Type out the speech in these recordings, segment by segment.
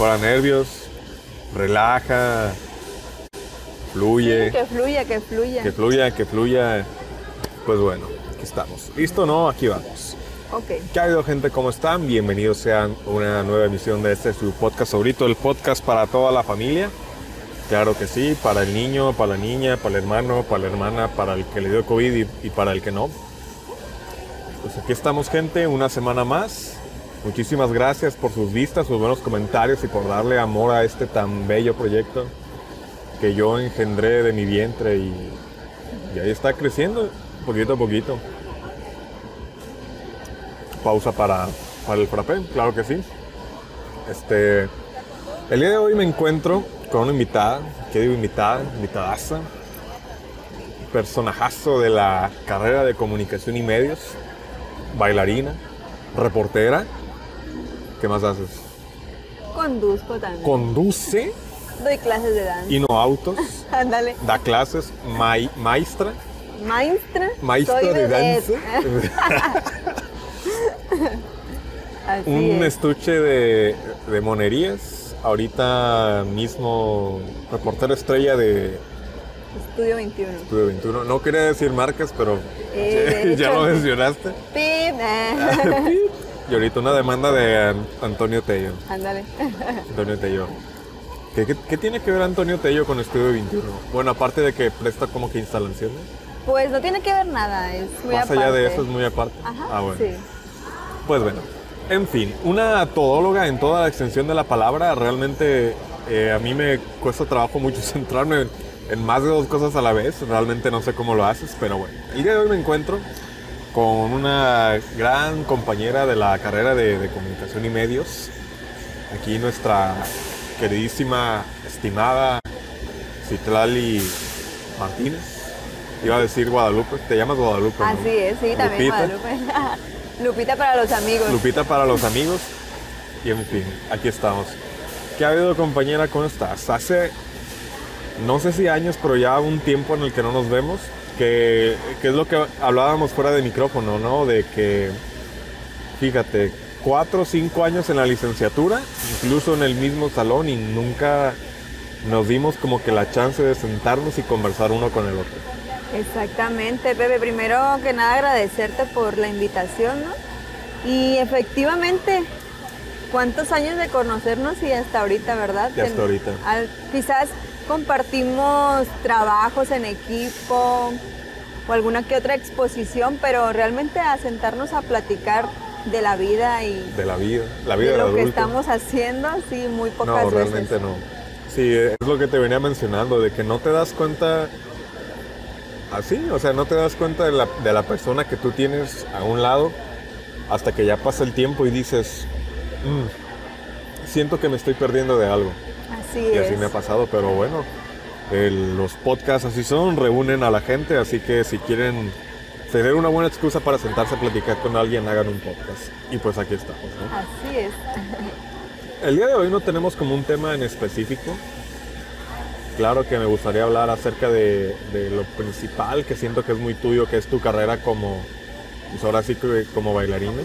fuera nervios, relaja, fluye, Que fluya, que fluya. que fluya, que fluya. Pues bueno, aquí estamos. ¿Listo no? Aquí vamos. Ok. ¿Qué ha habido gente? ¿Cómo están? Bienvenidos sean a una nueva emisión de este su podcast favorito, el podcast para toda la familia. Claro que sí, para el niño, para la niña, para el hermano, para la hermana, para el que le dio COVID y, y para el que no. Pues aquí estamos gente, una semana más. Muchísimas gracias por sus vistas, sus buenos comentarios y por darle amor a este tan bello proyecto que yo engendré de mi vientre y, ahí está creciendo poquito a poquito. Pausa para, para el frappé, claro que sí. Este, el día de hoy me encuentro con una invitada, ¿qué digo invitada? Invitadaza, personajazo de la carrera de comunicación y medios, bailarina, reportera. ¿Qué más haces? Conduzco también. Conduce Doy clases de danza. y no autos, Ándale. da clases, mai- maestra, Maestra. maestra soy de danza. Así un es. estuche de, de monerías. Ahorita mismo reportero estrella de Estudio 21. Estudio 21. No quería decir marcas, pero Eh, ya hecho, lo mencionaste. Pip. Y ahorita una demanda de An- Antonio Tello. Ándale. Antonio Tello. ¿Qué, qué, qué tiene que ver Antonio Tello con Estudio 21? Bueno, aparte de que presta como que instalaciones. Pues no tiene que ver nada, es muy Más allá de eso es muy aparte. Ajá, ah, bueno. sí. Pues bueno, en fin, una todóloga en toda la extensión de la palabra, realmente eh, a mí me cuesta trabajo mucho centrarme en, en más de dos cosas a la vez, realmente no sé cómo lo haces, pero bueno, el día de hoy me encuentro con una gran compañera de la carrera de, de comunicación y medios, aquí nuestra queridísima, estimada Citlali Martínez. Iba a decir Guadalupe, te llamas Guadalupe. ¿no? Así es, sí, también Lupita. Guadalupe. Lupita para los amigos. Lupita para los amigos. Y en fin, aquí estamos. ¿Qué ha habido, compañera? ¿Cómo estás? Hace, no sé si años, pero ya un tiempo en el que no nos vemos, que, que es lo que hablábamos fuera de micrófono, ¿no? De que, fíjate, cuatro o cinco años en la licenciatura, incluso en el mismo salón y nunca nos dimos como que la chance de sentarnos y conversar uno con el otro. Exactamente, Pepe. Primero que nada agradecerte por la invitación, ¿no? Y efectivamente, ¿cuántos años de conocernos y hasta ahorita, verdad? Y hasta ahorita. al- quizás compartimos trabajos en equipo o alguna que otra exposición, pero realmente a sentarnos a platicar de la vida y De la vida, la vida de lo que estamos haciendo, sí, muy pocas No, veces. realmente no. Sí, es lo que te venía mencionando, de que no te das cuenta así, o sea, no te das cuenta de la, de la persona que tú tienes a un lado hasta que ya pasa el tiempo y dices, "Mm, siento que me estoy perdiendo de algo. Así Y es. así me ha pasado, pero bueno, el- los podcasts así son, reúnen a la gente, así que si quieren tener una buena excusa para sentarse a platicar con alguien, hagan un podcast. Y pues aquí estamos, ¿no? Así es. El día de hoy no tenemos como un tema en específico. Claro que me gustaría hablar acerca de, de lo principal que siento que es muy tuyo, que es tu carrera como, pues ahora sí como bailarina.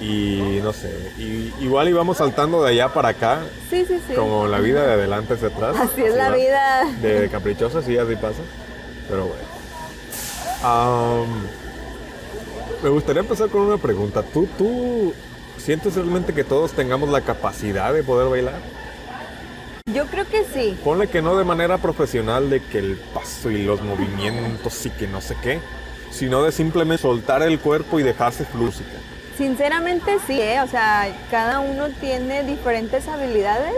Y no sé, y- igual íbamos saltando de allá para acá, Sí, sí, sí. como la vida de adelante hacia atrás. Así es la vida. De caprichosa, sí, así pasa. Pero bueno. Am, me gustaría empezar con una pregunta. ¿Tú, ¿Tú sientes realmente que todos tengamos la capacidad de poder bailar? Yo creo que sí. Ponle que no de manera profesional de que el paso y los movimientos y que no sé qué, sino de simplemente soltar el cuerpo y dejarse flúsica. Sinceramente sí, ¿eh? o sea, cada uno tiene diferentes habilidades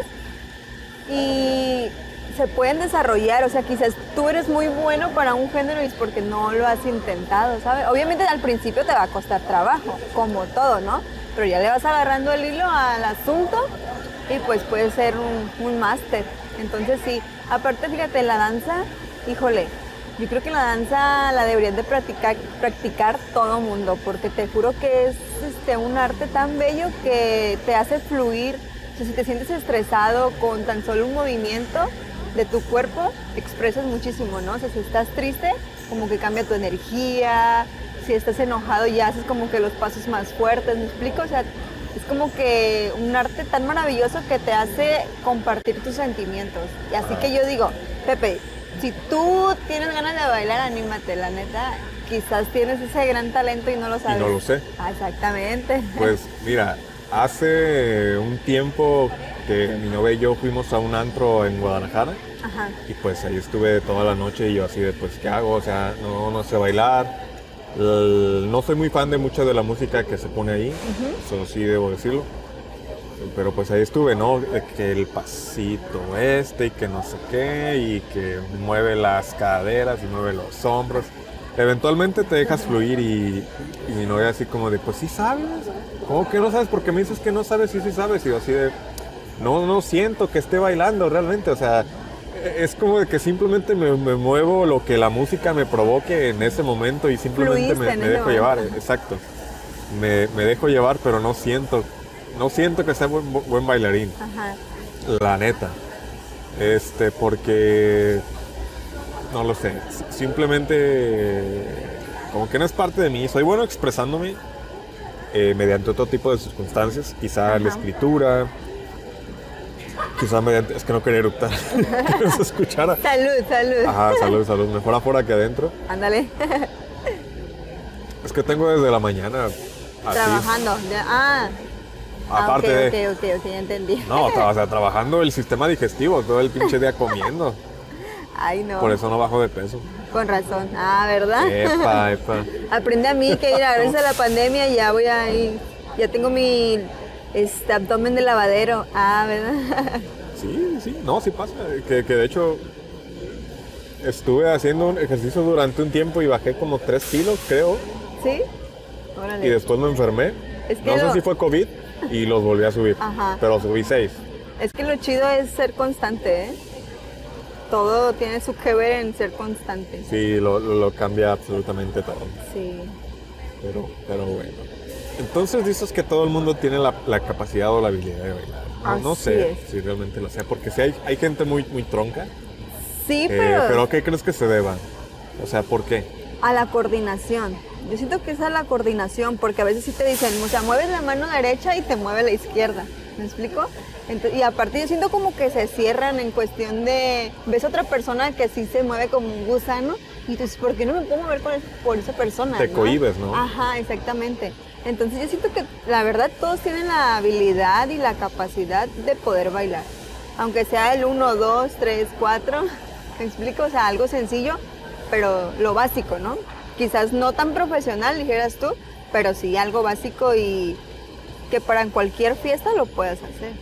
y se pueden desarrollar, o sea, quizás tú eres muy bueno para un género y es porque no lo has intentado, ¿sabes? Obviamente al principio te va a costar trabajo, como todo, ¿no? Pero ya le vas agarrando el hilo al asunto y pues puede ser un, un máster. Entonces sí, aparte fíjate, la danza, híjole, yo creo que la danza la deberían de practicar, practicar todo mundo, porque te juro que es este, un arte tan bello que te hace fluir. Si te sientes estresado con tan solo un movimiento de tu cuerpo, expresas muchísimo, ¿no? O sea, si estás triste, como que cambia tu energía. Si estás enojado, ya haces como que los pasos más fuertes, ¿me explico? O sea, Es como que un arte tan maravilloso que te hace compartir tus sentimientos. Y así que yo digo, Pepe, si tú tienes ganas de bailar, anímate, la neta. Quizás tienes ese gran talento y no lo sabes. no lo sé. Ah, exactamente. Pues mira, hace un tiempo que mi novia y yo fuimos a un antro en Guadalajara Ajá. y pues ahí estuve toda la noche y yo así de pues ¿qué hago? O sea, no, no sé bailar. No soy muy fan de mucha de la música que se pone ahí, eso sí debo decirlo. Pero pues ahí estuve, ¿no? Que el pasito este y que no sé qué y que mueve las caderas y mueve los hombros. Eventualmente te dejas fluir y, y mi novia así como de, pues sí sabes. ¿Cómo que no sabes? Porque me dices que no sabes y sí sabes. Y yo así de, no, no siento que esté bailando realmente. O sea, e- es como de que simplemente me, me muevo lo que la música me provoque en ese momento y simplemente Fluiste me, dejo llevar. Exacto. Me, me dejo llevar, pero no siento, no siento que sea buen, buen bailarín. Ajá. La neta. Este, porque. No lo sé. Simplemente. Como que no es parte de mí. Soy bueno expresándome eh, mediante otro tipo de circunstancias. Quizá la escritura. Quizá mediante. Es que no quería eructar. que no se escuchara. Salud, salud. Ajá, salud, salud. Mejor afuera que adentro. Ándale. Es que tengo desde la mañana. Así. Trabajando. Ya- Ah. Ah, Aparte de. ok, ok, ok, ya entendí. No, o sea, trabajando el sistema digestivo todo el pinche día comiendo. Ay, no. Por eso no bajo de peso. Con razón. Ah, ¿verdad? Epa, epa. Aprende a mí que mira, gracias a la pandemia ya voy a ir, ya tengo mi este, abdomen de lavadero. Ah, ¿verdad? Sí, sí, no, sí pasa. Que, que de hecho estuve haciendo un ejercicio durante un tiempo y bajé como 3 kilos, creo. ¿Sí? Y después me enfermé. Es que no sé si fue COVID y los volví a subir. Ajá. Pero subí 6. Es que lo chido es ser constante, ¿eh? Todo tiene su que ver en ser constante. Sí, lo, lo- lo cambia absolutamente todo. Sí. Pero, pero bueno. Entonces dices que todo el mundo tiene la, la capacidad o la habilidad de bailar. No, sé es. si realmente lo sea, porque si hay, hay gente muy, muy tronca. Sí, eh, pero, pero ¿qué crees que se deba? O sea, ¿por qué? a la coordinación. Yo siento que es a la coordinación, porque a veces sí te dicen, o sea, mueves la mano derecha y te mueve la izquierda. ¿Me explico? Y aparte yo siento como que se cierran en cuestión de, ves a otra persona que sí se mueve como un gusano y dices, ¿por qué no me puedo mover por, por esa persona? Te cohibes, ¿no? Ajá, exactamente. Entonces yo siento que la verdad todos tienen la habilidad y la capacidad de poder bailar. Aunque sea el 1, 2, 3, 4, ¿me explico? O sea, algo sencillo, pero lo básico, ¿no? Quizás no tan profesional, dijeras tú, pero sí algo básico y que para cualquier fiesta lo puedas hacer.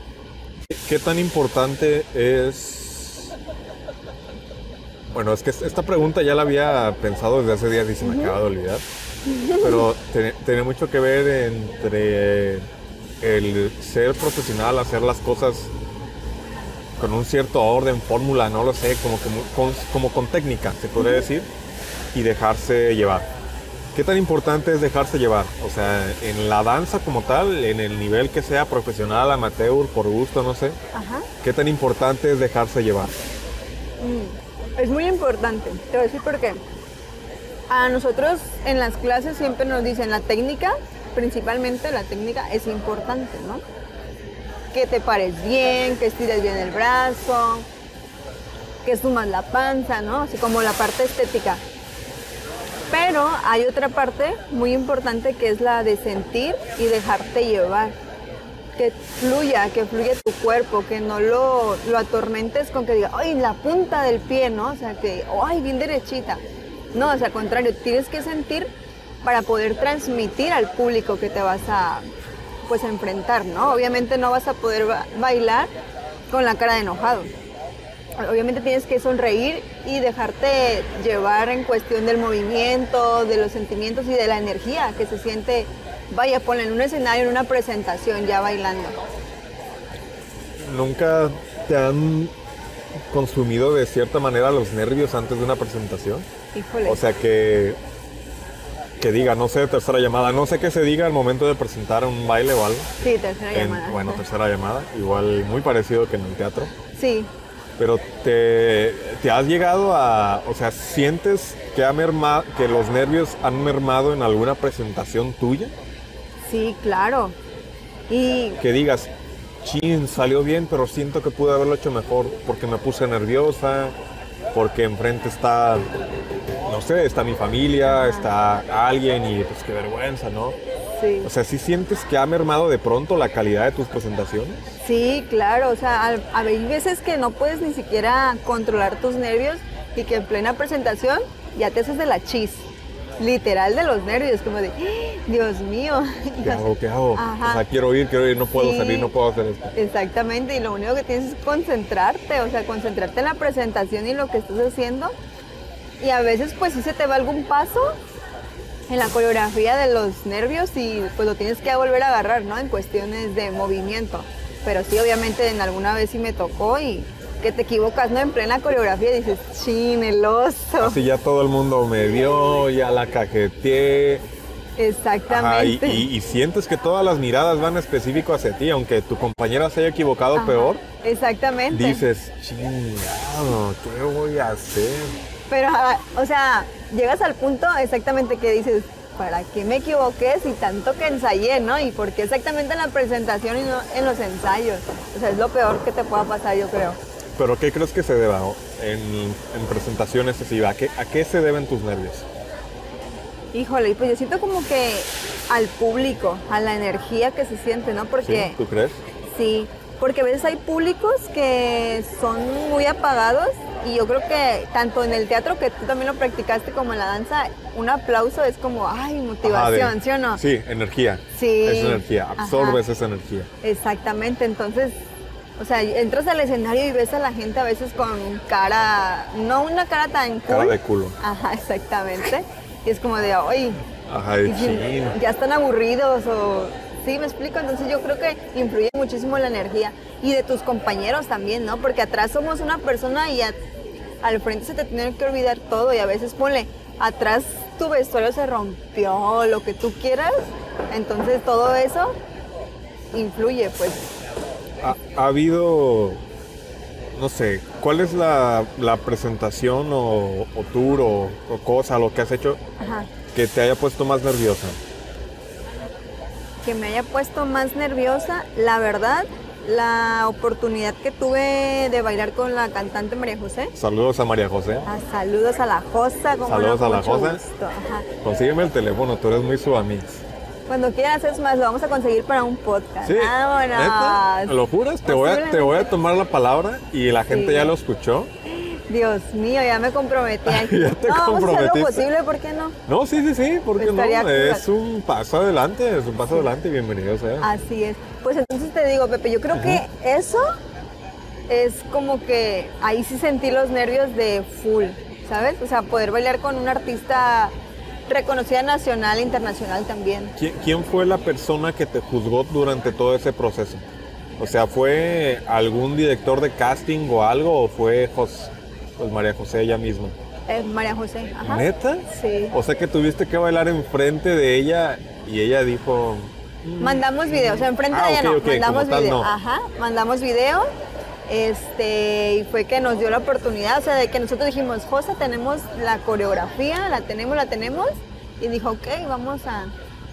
¿Qué tan importante es... Bueno, es que esta pregunta ya la había pensado desde hace días y se me acaba de olvidar. Pero tiene, mucho que ver entre el ser profesional, hacer las cosas con un cierto orden, fórmula, no lo sé, como, como, con, como con técnica, se podría decir, y dejarse llevar. ¿Qué tan importante es dejarse llevar? O sea, en la danza como tal, en el nivel que sea profesional, amateur, por gusto, no sé, Ajá. ¿qué tan importante es dejarse llevar? Es muy importante. Te voy a decir por qué. A nosotros en las clases siempre nos dicen la técnica, principalmente la técnica es importante, ¿no? Que te pares bien, que estires bien el brazo, que sumas la panza, ¿no? Así como la parte estética. Pero hay otra parte muy importante que es la de sentir y dejarte llevar. Que fluya, que fluya tu cuerpo, que no lo, lo atormentes con que diga, ay, la punta del pie, ¿no? O sea, que, ay, bien derechita. No, o sea, al contrario, tienes que sentir para poder transmitir al público que te vas a, pues, enfrentar, ¿no? Obviamente no vas a poder ba- bailar con la cara de enojado. Obviamente tienes que sonreír y dejarte llevar en cuestión del movimiento, de los sentimientos y de la energía que se siente, vaya, ponle en un escenario, en una presentación, ya bailando. ¿Nunca te han consumido de cierta manera los nervios antes de una presentación? Híjole. O sea que que diga, no sé, tercera llamada, no sé qué se diga al momento de presentar un baile o algo. sí, tercera En- llamada. bueno, tercera llamada, igual muy parecido que en el teatro. Sí, Pero te, te has llegado a, o sea, ¿sientes que, ha merma- que los nervios han mermado en alguna presentación tuya? sí, claro. Y Que digas, chin, salió bien, pero siento que pude haberlo hecho mejor porque me puse nerviosa, porque enfrente está, no sé, está mi familia, está alguien y pues qué vergüenza, ¿no? Sí. O sea, ¿sí sientes que ha mermado de pronto la calidad de tus presentaciones? Sí, claro, o sea, a hay veces que no puedes ni siquiera controlar tus nervios y que en plena presentación ya te haces de la chis, literal de los nervios, como de, "Ah, Dios mío. ¿Qué hago? ¿Qué hago? Ajá. O sea, quiero ir, quiero ir, no puedo Sí. salir, no puedo hacer esto. Exactamente, y lo único que tienes es concentrarte, o sea, concentrarte en la presentación y lo que estás haciendo. Y a veces pues sí se te va algún paso en la coreografía de los nervios y pues lo tienes que volver a agarrar, ¿no? En cuestiones de movimiento. Pero sí, obviamente en alguna vez sí me tocó y que te equivocas, ¿no? En plena coreografía dices, chin, el oso. Así ya todo el mundo me vio, ya la cajeteé. Ajá, y, Exactamente. y- y sientes que todas las miradas van específico hacia ti, aunque tu compañera se haya equivocado Ajá, peor, Exactamente. dices, chingado, ¿qué voy a hacer? Pero, o sea, llegas al punto exactamente que dices, ¿para qué me equivoqué si tanto que ensayé, no? Y por qué exactamente en la presentación y no en los ensayos. O sea, es lo peor que te pueda pasar, yo creo. ¿Pero qué crees que se deba en, en presentaciones así? ¿A qué, ¿A qué se deben tus nervios? Híjole, pues yo siento como que al público, a la energía que se siente, ¿no? ¿Sí? Porque ¿Tú crees? Sí, porque a veces hay públicos que son muy apagados y yo creo que tanto en el teatro que tú también lo practicaste como en la danza, un aplauso es como, ay, motivación, Ajá, de- ¿sí o no? Sí, energía. Sí. Es energía, absorbes Ajá. esa energía. Exactamente, entonces, o sea, entras al escenario y ves a la gente a veces con cara, no una cara tan cool. Cara de culo. Ajá, exactamente. Y es como de, ay, Ajá, de y si- ya están aburridos o... Sí, me explico. Entonces yo creo que influye muchísimo la energía. Y de tus compañeros también, ¿no? Porque atrás somos una persona y a- al frente se te tiene que olvidar todo. Y a veces ponle, atrás tu vestuario se rompió, lo que tú quieras. Entonces todo eso influye, pues. Ha, ha habido, no sé, ¿cuál es la, la presentación o, o tour o, o cosa, lo que has hecho Ajá. que te haya puesto más nerviosa? Que me haya puesto más nerviosa, la verdad, la oportunidad que tuve de bailar con la cantante María José. Saludos a María José. Ah, saludos a la Josa, como Saludos no, a la Josa. Consígueme el teléfono, tú eres muy su amiga. Cuando quieras es más, lo vamos a conseguir para un podcast. Sí, ¿neta? Vámonos. ¿Lo juras? Te voy, a, te voy a tomar la palabra y la gente Sí. ya lo escuchó. Dios mío, ya me comprometí aquí. Ya te no, vamos a hacer lo posible, ¿por qué no? No, sí, sí, sí, ¿por qué no? Es un paso adelante, es un paso adelante y bienvenido sea. Así es. Pues entonces te digo, Pepe, yo creo que eso es como que ahí sí sentí los nervios de full, ¿sabes? O sea, poder bailar con una artista reconocida nacional e internacional también. ¿Qui- ¿Quién fue la persona que te juzgó durante todo ese proceso? O sea, ¿fue algún director de casting o algo o fue Jos- pues María José ella misma? Eh, María José. Ajá. ¿Neta? Sí. O sea que tuviste que bailar enfrente de ella y ella dijo, Mandamos video, o sea, enfrente Ah, de ella no, mandamos como tal, video. no. Ajá, mandamos video. Este, y fue que nos dio la oportunidad, o sea, de que nosotros dijimos, Josa, tenemos la coreografía, la tenemos, la tenemos. Y dijo, ok, vamos a,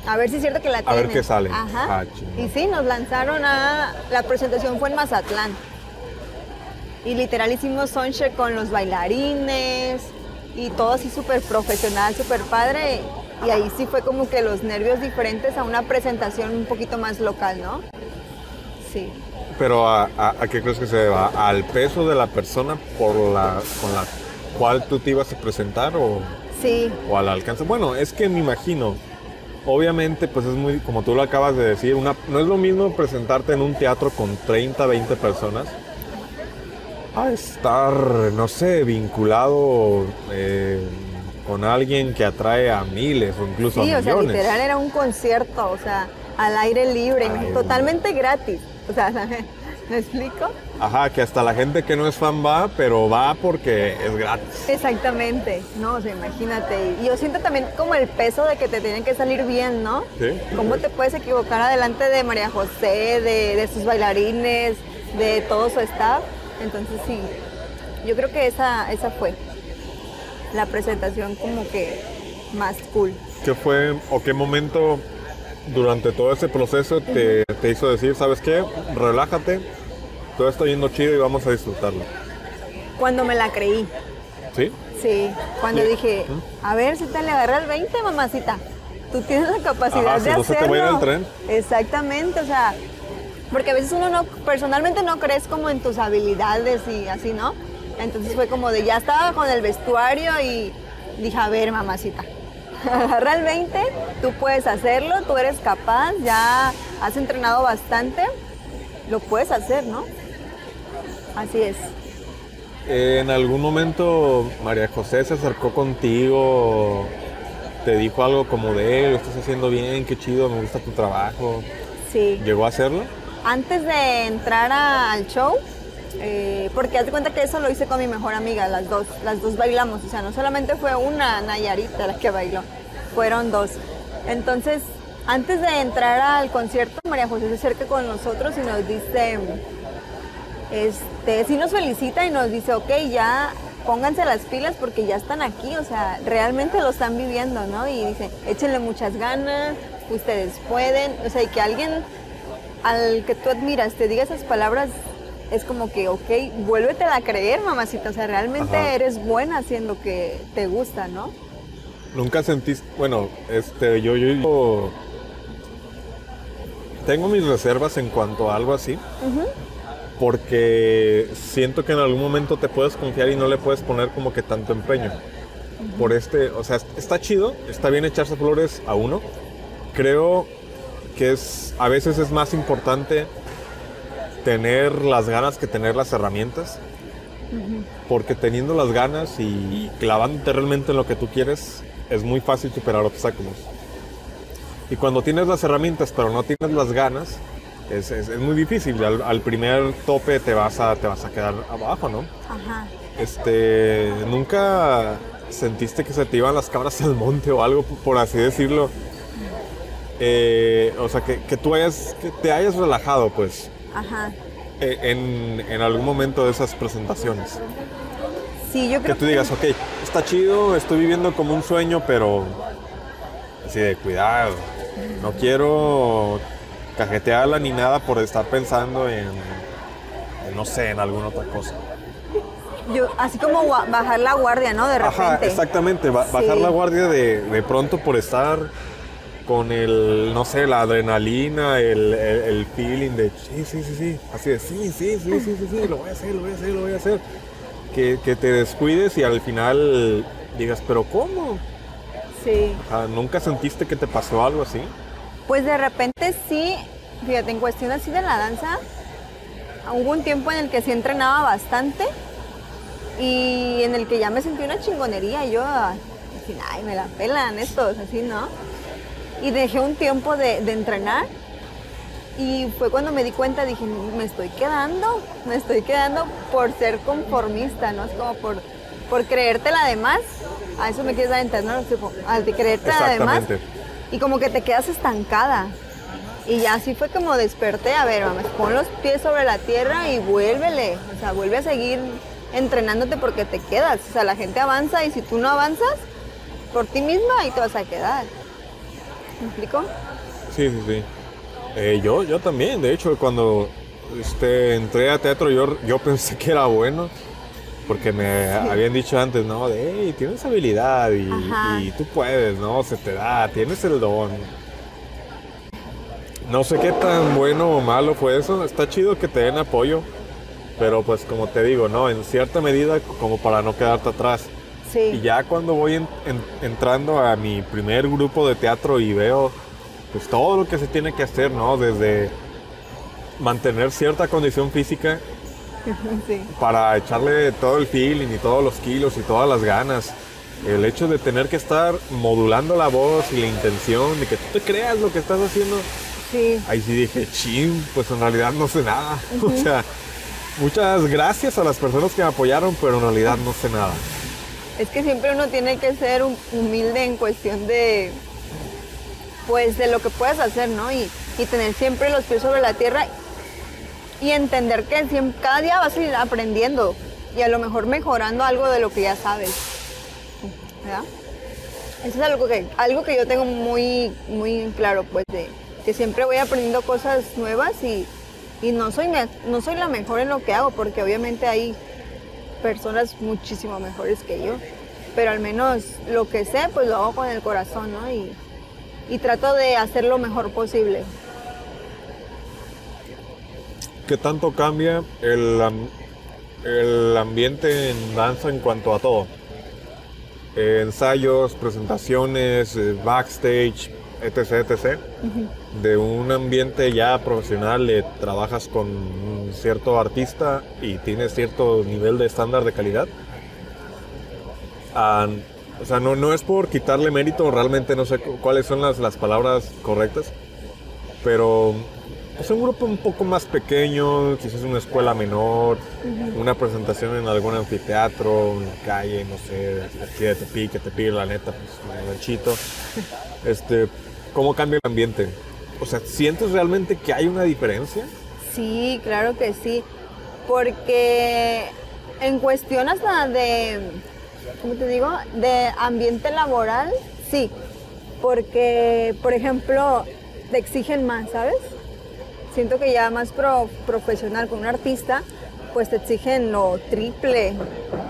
a ver si es cierto que la A tienen. ver qué sale. Ajá. Ah, y sí, nos lanzaron a, la presentación fue en Mazatlán. Y literal hicimos soundcheck con los bailarines y todo así súper profesional, súper padre. Y ahí sí fue como que los nervios diferentes a una presentación un poquito más local, ¿no? Sí. pero a, a- a qué crees que se deba? ¿Al peso de la persona por la, con la cual tú te ibas a presentar o, Sí, o al alcance? Bueno, es que me imagino, obviamente pues es muy, como tú lo acabas de decir, una, no es lo mismo presentarte en un teatro con 30, 20 personas a estar, no sé, vinculado eh, con alguien que atrae a miles o incluso sí, a o sea, millones. literal era un concierto, o sea, al aire libre, Ay, totalmente gratis. O sea, ¿me explico? Ajá, que hasta la gente que no es fan va, pero va porque es gratis. Exactamente, no, o sea, imagínate. Y yo siento también como el peso de que te tienen que salir bien, ¿no? Sí. ¿Cómo te puedes equivocar adelante de María José, de, de sus bailarines, de todo su staff? Entonces sí, yo creo que esa, esa fue la presentación como que más cool. ¿Qué fue o qué momento durante todo ese proceso te, te hizo decir, ¿sabes qué? Relájate, todo está yendo chido y vamos a disfrutarlo. Cuando me la creí. ¿Sí? Sí, cuando Sí. dije, a ver si te le agarra el 20, mamacita. Tú tienes la capacidad Ajá, de si no se te hacerlo. va a ir el tren. Exactamente, o sea, porque a veces uno no, personalmente no crees como en tus habilidades y así, ¿no? Entonces fue como de, ya estaba con el vestuario y dije, a ver, mamacita, agarra el 20, tú puedes hacerlo, tú eres capaz, ya has entrenado bastante, lo puedes hacer, ¿no? Así es. En algún momento María José se acercó contigo, te dijo algo como de, "Eh, lo estás haciendo bien, qué chido, me gusta tu trabajo. Sí. ¿Llegó a hacerlo? Antes de entrar al show, eh, porque haz de cuenta que eso lo hice con mi mejor amiga, las dos, las dos bailamos, o sea, no solamente fue una Nayarita la que bailó, fueron dos. Entonces, antes de entrar al concierto, María José se acerca con nosotros y nos dice, este, sí nos felicita y nos dice, ok, ya pónganse las pilas porque ya están aquí, o sea, realmente lo están viviendo, ¿no? Y dice, échenle muchas ganas, ustedes pueden, o sea, y que alguien al que tú admiras te diga esas palabras, es como que, ok, vuélvetela a creer, mamacita, o sea, realmente Ajá. eres buena haciendo que te gusta, ¿no? Nunca sentiste, bueno, este, yo, yo, yo tengo mis reservas en cuanto a algo así, porque siento que en algún momento te puedes confiar y no le puedes poner como que tanto empeño. Por este, o sea, está chido, está bien echarse flores a uno. Creo que es, a veces es más importante tener las ganas que tener las herramientas. Porque teniendo las ganas y clavándote realmente en lo que tú quieres, es muy fácil superar obstáculos. Y cuando tienes las herramientas pero no tienes las ganas, es, es- es muy difícil. Al, al primer tope te vas, a, te vas a quedar abajo, ¿no? Ajá. Este, ¿nunca sentiste que se te iban las cabras al monte o algo, por así decirlo? Eh, o sea, que, que tú hayas, que te hayas relajado, pues, Ajá. eh, en, en algún momento de esas presentaciones. Sí, yo Que creo tú digas, ok, está chido, estoy viviendo como un sueño, pero así de cuidado. No quiero cajetearla ni nada por estar pensando en, en, no sé, en alguna otra cosa. yo, así como bajar la guardia, ¿no? De repente. Ajá, exactamente, ba- bajar Sí. la guardia de, de pronto por estar con el, no sé, la adrenalina, el, el- el feeling de, sí, sí, sí, sí, así de, sí, sí, sí, sí, sí, sí, lo voy a hacer, lo voy a hacer, lo voy a hacer. Que, que te descuides y al final digas, pero ¿cómo? Sí. ¿Nunca sentiste que te pasó algo así? Pues de repente sí, fíjate, en cuestión así de la danza, hubo un tiempo en el que sí entrenaba bastante y en el que ya me sentí una chingonería y yo, así, ay, me la pelan estos, así, ¿no? Y dejé un tiempo de, de entrenar y fue cuando me di cuenta, dije, me estoy quedando, me estoy quedando por ser conformista, ¿no? Es como por, por creértela de más. A eso me quieres dar entender, ¿no? Al de creértela de más. Exactamente. Y como que te quedas estancada. Y ya así fue como desperté, a ver, vamos, pon los pies sobre la tierra y vuélvele. O sea, vuelve a seguir entrenándote porque te quedas. O sea, la gente avanza y si tú no avanzas por ti misma, ahí te vas a quedar. ¿Me explico? Sí, sí, sí. Eh, yo, yo también, de hecho, cuando este, entré a teatro yo, yo pensé que era bueno, porque me habían dicho antes, ¿no? De, hey, tienes habilidad y, y tú puedes, ¿no? Se te da, tienes el don. No sé qué tan bueno o malo fue eso, está chido que te den apoyo, pero pues como te digo, ¿no? En cierta medida como para no quedarte atrás. Sí. Y ya cuando voy en- en- entrando a mi primer grupo de teatro y veo pues todo lo que se tiene que hacer, ¿no? Desde mantener cierta condición física sí. para echarle todo el feeling y todos los kilos y todas las ganas. El hecho de tener que estar modulando la voz y la intención de que tú te creas lo que estás haciendo. Sí. Ahí sí dije, chin, pues en realidad no sé nada. O sea, muchas gracias a las personas que me apoyaron, pero en realidad no sé nada. Es que siempre uno tiene que ser hum- humilde en cuestión de, pues, de lo que puedes hacer, ¿no? Y, tener siempre los pies sobre la tierra y entender que cada día vas a ir aprendiendo y a lo mejor mejorando algo de lo que ya sabes, ¿verdad? Eso es algo que, algo que yo tengo muy, muy claro, pues, de, porque siempre voy aprendiendo cosas nuevas y, no, soy, no soy la mejor en lo que hago, porque obviamente hay personas muchísimo mejores que yo, pero al menos lo que sé, pues lo hago con el corazón, ¿no? Y, y trato de hacer lo mejor posible. ¿Qué tanto cambia el, el ambiente en danza en cuanto a todo? Eh, ensayos, presentaciones, eh, backstage, etc, etc. De un ambiente ya profesional, eh, trabajas con un cierto artista y tienes cierto nivel de estándar de calidad. Ah, o sea, no, no es por quitarle mérito, realmente no sé cu- cuáles son las, las palabras correctas, pero es un grupo un poco más pequeño, quizás una escuela menor, una presentación en algún anfiteatro, en la calle, no sé, aquí de Tepic, que te pide la neta, pues ranchito. Este, ¿Cómo cambia el ambiente? O sea, ¿sientes realmente que hay una diferencia? Sí, claro que sí. Porque en cuestión hasta de, ¿cómo te digo? De ambiente laboral, sí. Porque, por ejemplo, te exigen más, ¿sabes? Siento que ya más pro- profesional con un artista, pues te exigen lo triple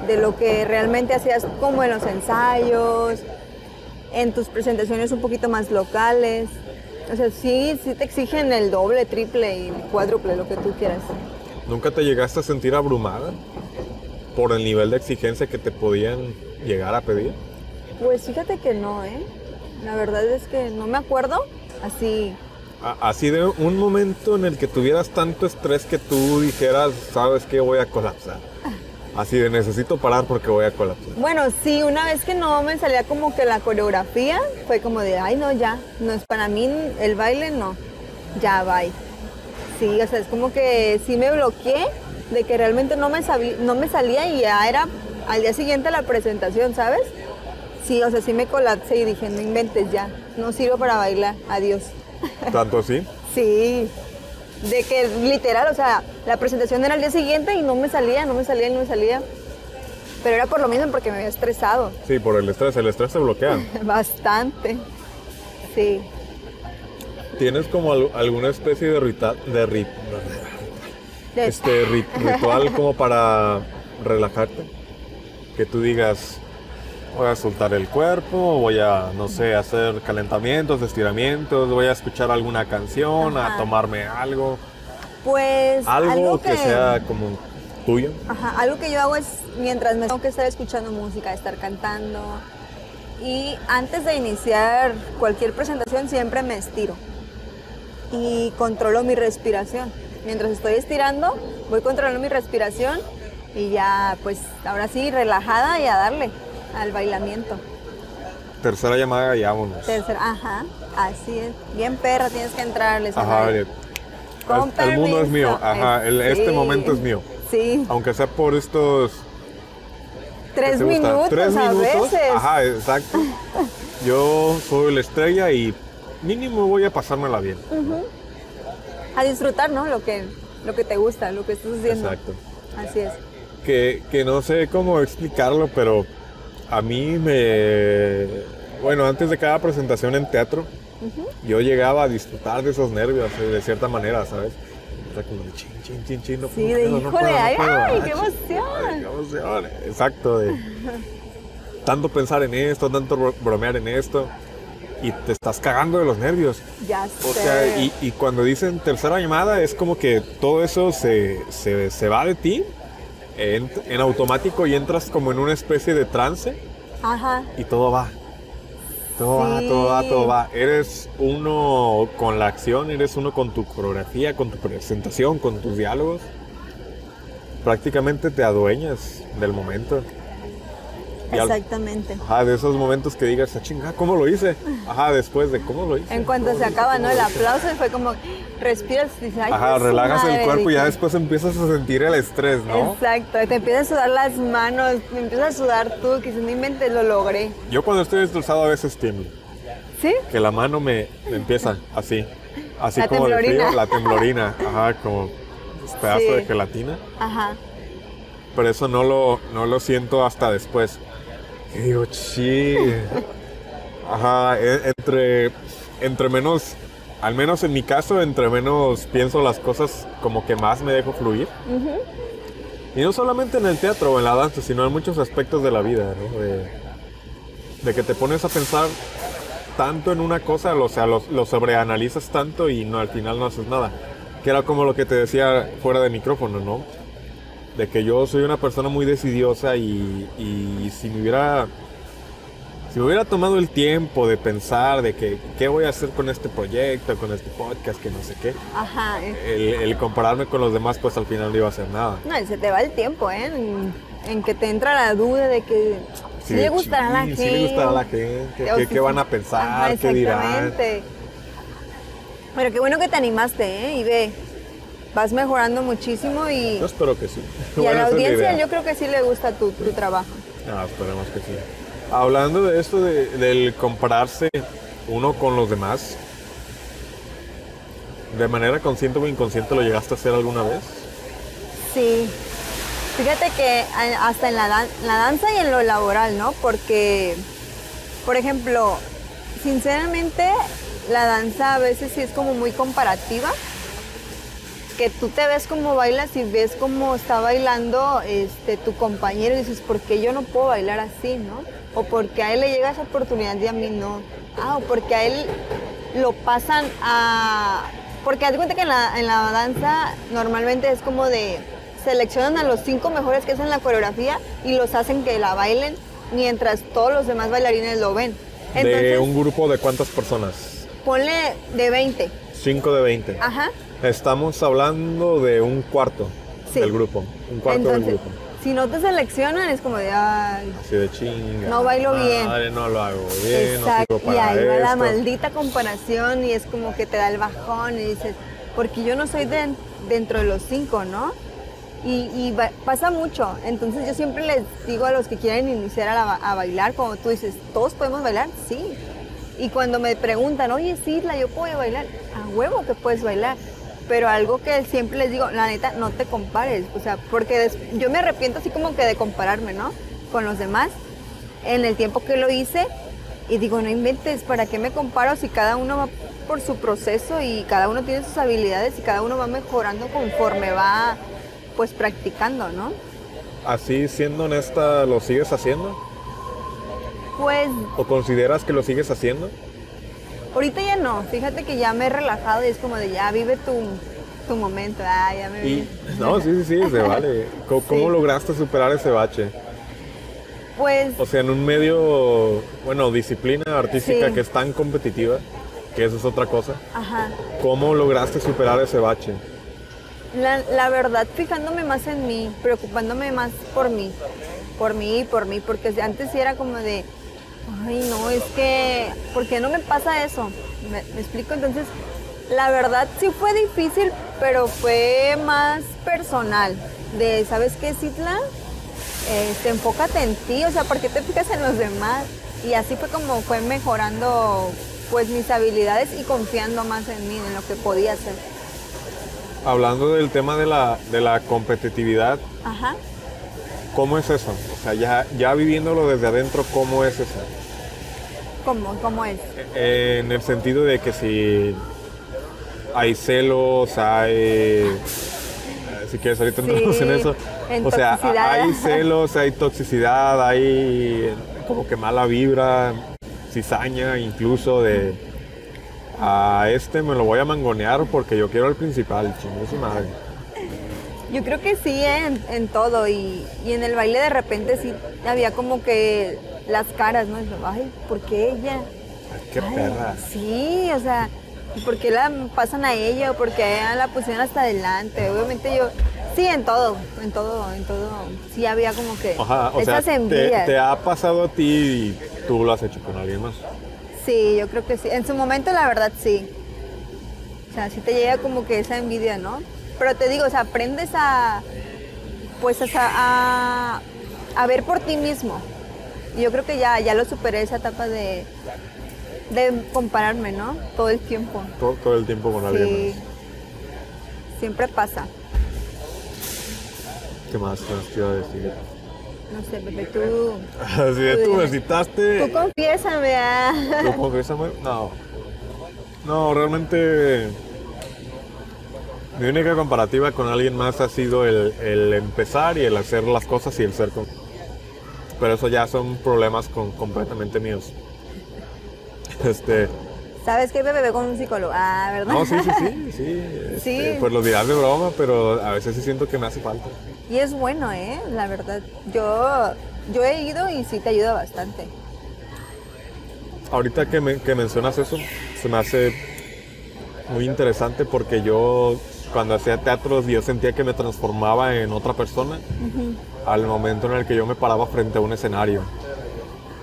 de lo que realmente hacías como en los ensayos, en tus presentaciones un poquito más locales. O sea, sí, sí te exigen el doble, triple y cuádruple, lo que tú quieras. ¿Nunca te llegaste a sentir abrumada por el nivel de exigencia que te podían llegar a pedir? Pues fíjate que no, ¿eh? La verdad es que no me acuerdo así. A- Así de un momento en el que tuvieras tanto estrés que tú dijeras, sabes que voy a colapsar. Así de necesito parar porque voy a colapsar. Bueno, sí, una vez que no me salía como que la coreografía, fue como de, ay, no, ya, no es para mí el baile, no, ya, bye. Sí, o sea, es como que sí me bloqueé de que realmente no me, sabí- no me salía y ya era al día siguiente la presentación, ¿sabes? Sí, o sea, sí me colapsé y dije, no inventes ya, no sirvo para bailar, adiós. ¿Tanto así? Sí, de que literal, o sea, la presentación era el día siguiente y no me salía, no me salía, no me salía. Pero era por lo mismo porque me había estresado. Sí, por el estrés. El estrés te bloquea. Bastante. Sí. ¿Tienes como al- alguna especie de, rita- de De- este, ri- ritual como para relajarte? Que tú digas, voy a soltar el cuerpo, voy a, no sé, hacer calentamientos, estiramientos, voy a escuchar alguna canción, a tomarme algo. Pues Algo, que... sea como tuyo. Ajá, algo que yo hago es mientras me tengo que estar escuchando música, estar cantando. Y antes de iniciar cualquier presentación siempre me estiro. Y controlo mi respiración. Mientras estoy estirando, voy controlando mi respiración y ya pues ahora sí relajada y a darle al bailamiento. Tercera llamada y vámonos. Tercera, ajá, así es. Bien perra, tienes que entrarle. Ajá, Saray. oye, Con el, el mundo es mío. Ajá, el- Eh, este momento es mío. Sí, Aunque sea por estos ¿qué tres minutos ¿Tres a minutos? veces. Ajá, exacto. Yo soy la estrella y mínimo voy a pasármela bien. a disfrutar, ¿no? Lo que, lo que te gusta, lo que estás haciendo. Exacto. Así es. Que, que no sé cómo explicarlo, pero a mí me... Bueno, antes de cada presentación en teatro, yo llegaba a disfrutar de esos nervios, eh, de cierta manera, ¿sabes? Era como de chin, chin, chin, chin, no, Sí, no de no híjole, puedo, ay, puedo. ay, Ah, qué ching, emoción. ay, qué emoción. Exacto, de tanto pensar en esto, tanto bro- bromear en esto, y te estás cagando de los nervios. Ya O sé. sea, y, y cuando dicen tercera llamada, es como que todo eso se, se, se va de ti en, en automático y entras como en una especie de trance Ajá. y todo va. Todo va, todo va, todo va. Eres uno con la acción, eres uno con tu coreografía, con tu presentación, con tus diálogos. Prácticamente te adueñas del momento. Al- Exactamente. Ajá, de esos momentos que digas, "Ah, chinga, ¿cómo lo hice? Ajá, después de cómo lo hice. En cuanto ¿Cómo se acaba, ¿Cómo ¿no? El lo hice?". aplauso y fue como, respiras y dices, ay, Ajá, pues, relajas el madre", cuerpo y ya después empiezas a sentir el estrés, ¿no? Exacto, te empiezan a sudar las manos, te empiezas a sudar tú, que si no inventes lo logré. Yo cuando estoy estresado a veces tiemblo. ¿Sí? Que la mano me, me empieza así. Así La como temblorina. frío, la temblorina. Ajá, como pedazo Sí. de gelatina. Ajá. Pero eso no lo, no lo siento hasta después. Y digo, sí. Ajá, e- entre, entre menos al menos en mi caso, entre menos pienso las cosas, como que más me dejo fluir. Y no solamente en el teatro o en la danza, sino en muchos aspectos de la vida, ¿no? De, de que te pones a pensar tanto en una cosa, o sea, lo, lo sobreanalizas tanto y no al final no haces nada. Que era como lo que te decía fuera de micrófono, ¿no? De que yo soy una persona muy decidiosa y, y si me hubiera si me hubiera tomado el tiempo de pensar de que qué voy a hacer con este proyecto, con este podcast, que no sé qué, Ajá. eh. el, el compararme con los demás, pues al final no iba a hacer nada. No, y se te va el tiempo, ¿eh? En, en que te entra la duda de que si le gustará a la gente. Sí le gustará a la gente, qué, si van a pensar, Ajá, qué dirán. Pero qué bueno que te animaste, ¿eh? Y ve, vas mejorando muchísimo y, Yo espero que sí. y a la audiencia yo creo que sí le gusta tu, tu trabajo. Ah, esperemos que sí. Hablando de esto, de- del compararse uno con los demás, ¿de manera consciente o inconsciente lo llegaste a hacer alguna vez? Sí. Fíjate que hasta en la, dan- la danza y en lo laboral, ¿no? Porque, por ejemplo, sinceramente, la danza a veces sí es como muy comparativa. Que tú te ves como bailas y ves cómo está bailando este, tu compañero y dices, ¿por qué yo no puedo bailar así, no? O porque a él le llega esa oportunidad y a mí no. Ah, o porque a él lo pasan a... Porque haz cuenta que en la, en la danza normalmente es como de... Seleccionan a los cinco mejores que hacen la coreografía y los hacen que la bailen mientras todos los demás bailarines lo ven. ¿De un grupo de cuántas personas? ponle de 20. 5 de 20. Ajá. Estamos hablando de un cuarto Sí. del grupo. Un cuarto Entonces, del grupo. si no te seleccionan es como de, ay, Así de chinga. No bailo bien. No lo hago bien, Exacto. no sirvo y ahí va la maldita comparación y es como que te da el bajón y dices, porque yo no soy de- dentro de los cinco, ¿no? Y, y pasa mucho. Entonces yo siempre les digo a los que quieren iniciar a, la a bailar, como tú dices, ¿todos podemos bailar? Sí. Y cuando me preguntan, oye, Sidla, ¿yo puedo bailar? A huevo que puedes bailar. Pero algo que siempre les digo, la neta, no te compares. O sea, porque yo me arrepiento así como que de compararme, ¿no? Con los demás en el tiempo que lo hice y digo, no inventes, ¿para qué me comparo si cada uno va por su proceso y cada uno tiene sus habilidades y cada uno va mejorando conforme va pues practicando, ¿no? Así, siendo honesta, ¿lo sigues haciendo? Pues ¿O consideras que lo sigues haciendo? Ahorita ya no, fíjate que ya me he relajado y es como de ya vive tu, tu momento, ah, ya me Y, vi. no, sí, sí, sí, se vale. ¿Cómo, lograste superar ese bache? Pues O sea, en un medio, bueno, disciplina artística Sí. que es tan competitiva, que eso es otra cosa. Ajá. ¿Cómo lograste superar ese bache? La, la verdad, fijándome más en mí, preocupándome más por mí, por mí y por mí, porque antes sí era como de, ay no, es que, ¿por qué no me pasa eso? ¿Me, me explico? Entonces, la verdad sí fue difícil, pero fue más personal, de, ¿sabes qué, Citla? Este, enfócate en ti, o sea, ¿por qué te fijas en los demás? Y así fue como fue mejorando pues mis habilidades y confiando más en mí, en lo que podía hacer. Hablando del tema de la, de la competitividad, Ajá. ¿Cómo es eso? O sea, ya, ya viviéndolo desde adentro, ¿cómo es eso? ¿Cómo, cómo es? Eh, En el sentido de que si hay celos, hay... Si quieres, ahorita Sí, entramos en eso. en o sea, hay celos, hay toxicidad, hay como que mala vibra, cizaña incluso de... A este me lo voy a mangonear porque yo quiero al principal, chingue su madre. Yo creo que sí, ¿eh? en, en todo. Y, y en el baile de repente sí había como que las caras, ¿no? Ay, ¿por qué ella? Ay, Qué Ay, perra. Sí, o sea, ¿y ¿por qué la pasan a ella o por qué la pusieron hasta adelante? Obviamente yo, sí, en todo, en todo, en todo. Sí había como que Ajá, o sea, esas te, envidias. te ha pasado a ti y tú lo has hecho con alguien más. Sí, yo creo que sí. En su momento, la verdad, sí. O sea, sí te llega como que esa envidia, ¿no? Pero te digo, o sea, aprendes a, pues, a, a, a ver por ti mismo. Y yo creo que ya, ya lo superé esa etapa de, de compararme, ¿no? Todo el tiempo. Todo, todo el tiempo con alguien Sí. más. Siempre pasa. ¿Qué más te iba a decir? No sé, Pepe, tú, Así de Tú me citaste. tú confiésame. ah. ¿Tú confiésame? No. No, realmente mi única comparativa con alguien más ha sido el, el empezar y el hacer las cosas y el ser con... Pero eso ya son problemas con, completamente míos. Este, ¿Sabes qué? Bebé con un psicólogo. Ah, ¿verdad? no, sí, sí, sí, sí. este, Sí. Pues lo dirás de broma, pero a veces sí siento que me hace falta. Y es bueno, ¿eh? La verdad. Yo, yo he ido y sí te ayuda bastante. Ahorita que, me- que mencionas eso, se me hace muy interesante porque yo cuando hacía teatro yo sentía que me transformaba en otra persona al momento en el que yo me paraba frente a un escenario.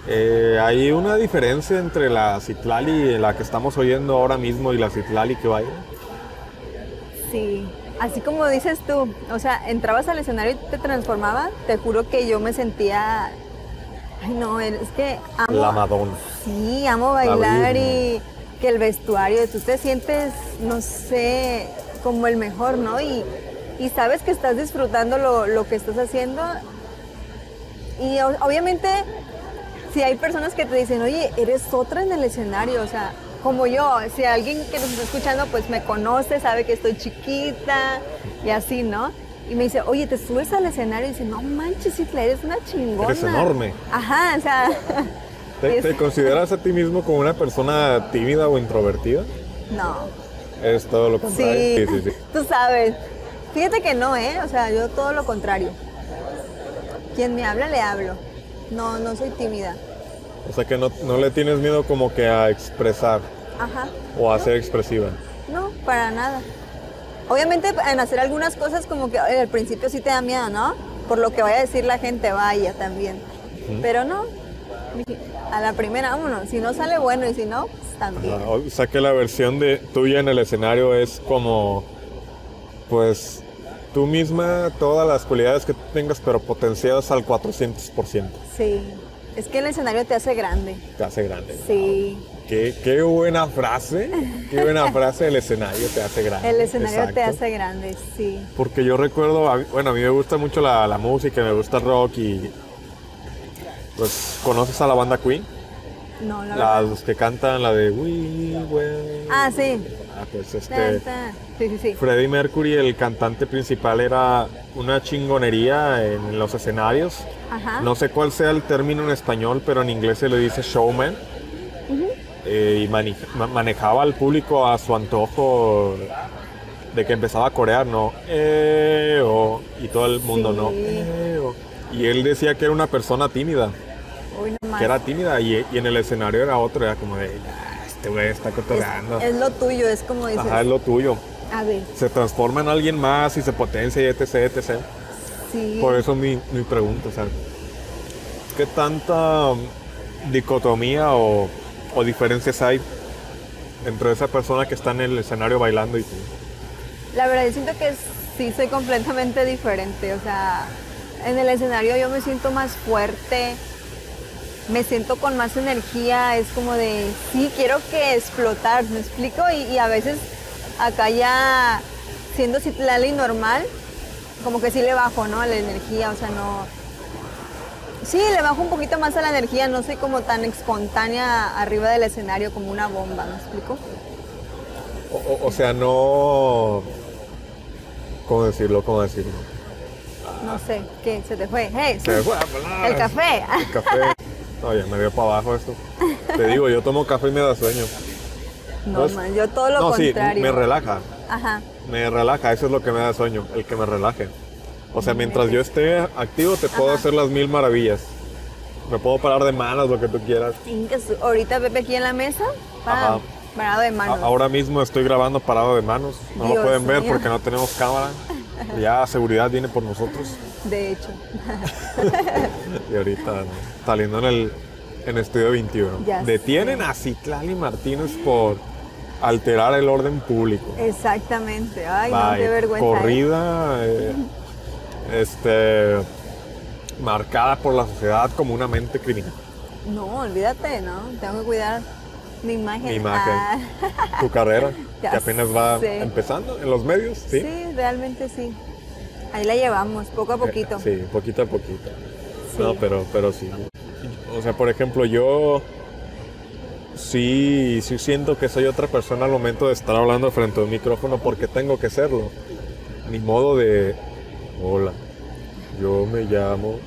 Eh, hay una diferencia entre la Citlali, la que estamos oyendo ahora mismo, y la Citlali que baila. Sí. Así como dices tú, o sea, entrabas al escenario y te transformaba, te juro que yo me sentía. Ay, no, es que amo. La Madonna. Sí, amo bailar y que el vestuario, tú te sientes, no sé, como el mejor, ¿no? Y, y sabes que estás disfrutando lo, lo que estás haciendo. Y o- obviamente, si hay personas que te dicen, oye, eres otra en el escenario, o sea, como yo, si alguien que nos está escuchando, pues me conoce, sabe que estoy chiquita y así, ¿no? Y me dice, oye, te subes al escenario y dice, no manches, Isla, eres una chingona. Eres enorme. Ajá, o sea. ¿Te, es- te consideras a ti mismo como una persona tímida o introvertida? No. Es todo lo contrario. Sí, sí, sí. tú sabes. Fíjate que no, ¿eh? O sea, yo todo lo contrario. Quien me habla, le hablo. No, no soy tímida. O sea que no, no le tienes miedo como que a expresar Ajá. o a ser expresiva. No, para nada. Obviamente en hacer algunas cosas como que oye, al principio sí te da miedo, ¿no? Por lo que vaya a decir la gente, vaya también. Pero no. A la primera, vámonos. Si no sale bueno y si no, también. Ajá, O sea que la versión de tuya en el escenario es como, pues, tú misma, todas las cualidades que tengas, pero potenciadas al 400%. Sí. Es que el escenario te hace grande. Te hace grande. Sí. Qué, qué buena frase, qué buena frase, el escenario te hace grande. El escenario te hace grande, sí. Porque yo recuerdo, bueno, a mí me gusta mucho la, la música, me gusta el rock y... Pues, ¿conoces a la banda Queen? No, la verdad. Las que cantan la de We Will. Ah, sí. Ah, pues este... ta. Sí, sí, sí. Freddie Mercury, el cantante principal, era una chingonería en los escenarios. Ajá. No sé cuál sea el término en español, pero en inglés se le dice showman. Eh, y ma- manejaba al público a su antojo de que empezaba a corear, ¿no? Eh, oh, y todo el mundo, Sí. ¿no? Eh, oh. Y él decía que era una persona tímida, Uy, no que era tímida, y, y en el escenario era otro, era como de, "Ah, este güey está cotorreando. es, es lo tuyo, es como dices. Ajá, es lo tuyo. A ver, Se transforma en alguien más y se potencia y etc, etc. sí. Por eso mi, mi pregunta, o sea, ¿qué tanta um, dicotomía o, o diferencias hay entre esa persona que está en el escenario bailando y tú? La verdad, yo siento que sí soy completamente diferente. O sea, en el escenario yo me siento más fuerte, me siento con más energía. Es como de, sí, quiero que explotar, ¿me explico? Y, y a veces acá ya, siendo Citlali normal, como que sí le bajo, ¿no? La energía, o sea, no. Sí, le bajo un poquito más a la energía, no soy como tan espontánea arriba del escenario como una bomba, ¿me explico? O, o- o sea, no... ¿Cómo decirlo? ¿Cómo decirlo? No sé, ¿qué? ¿Se te fue? Hey, Se me fue la palabra. el café. El café. Oye, me dio para abajo esto. Te digo, yo tomo café y me da sueño. No, man, yo todo lo no, sí, contrario. me relaja. Ajá. Me relaja, eso es lo que me da sueño, el que me relaje. O sea, mientras yo esté activo te puedo Ajá. hacer las mil maravillas. Me puedo parar de manos, lo que tú quieras. Ahorita Pepe aquí en la mesa, pam, Ajá. parado de A- manos. ahora mismo estoy grabando parado de manos. No lo pueden ver mío. porque no tenemos cámara. Ya seguridad viene por nosotros. De hecho. Y ahorita ¿no? saliendo en el en Estudio 21. Ya Detienen sé. a Citlali Martínez por alterar el orden público. Exactamente. Ay, no, qué vergüenza. ¿eh? Corrida, eh, este, marcada por la sociedad como una mente criminal. No, olvídate, ¿no? Tengo que cuidar mi imagen. Mi imagen. Ah, Tu carrera, Ya que apenas va sé. empezando en los medios, ¿sí? sí, realmente sí. Ahí la llevamos, poco a poquito. Eh, Sí, poquito a poquito. Sí. No, pero, pero sí. O sea, por ejemplo, yo sí, sí siento que soy otra persona al momento de estar hablando frente a un micrófono porque tengo que serlo. Mi modo de, hola, yo me llamo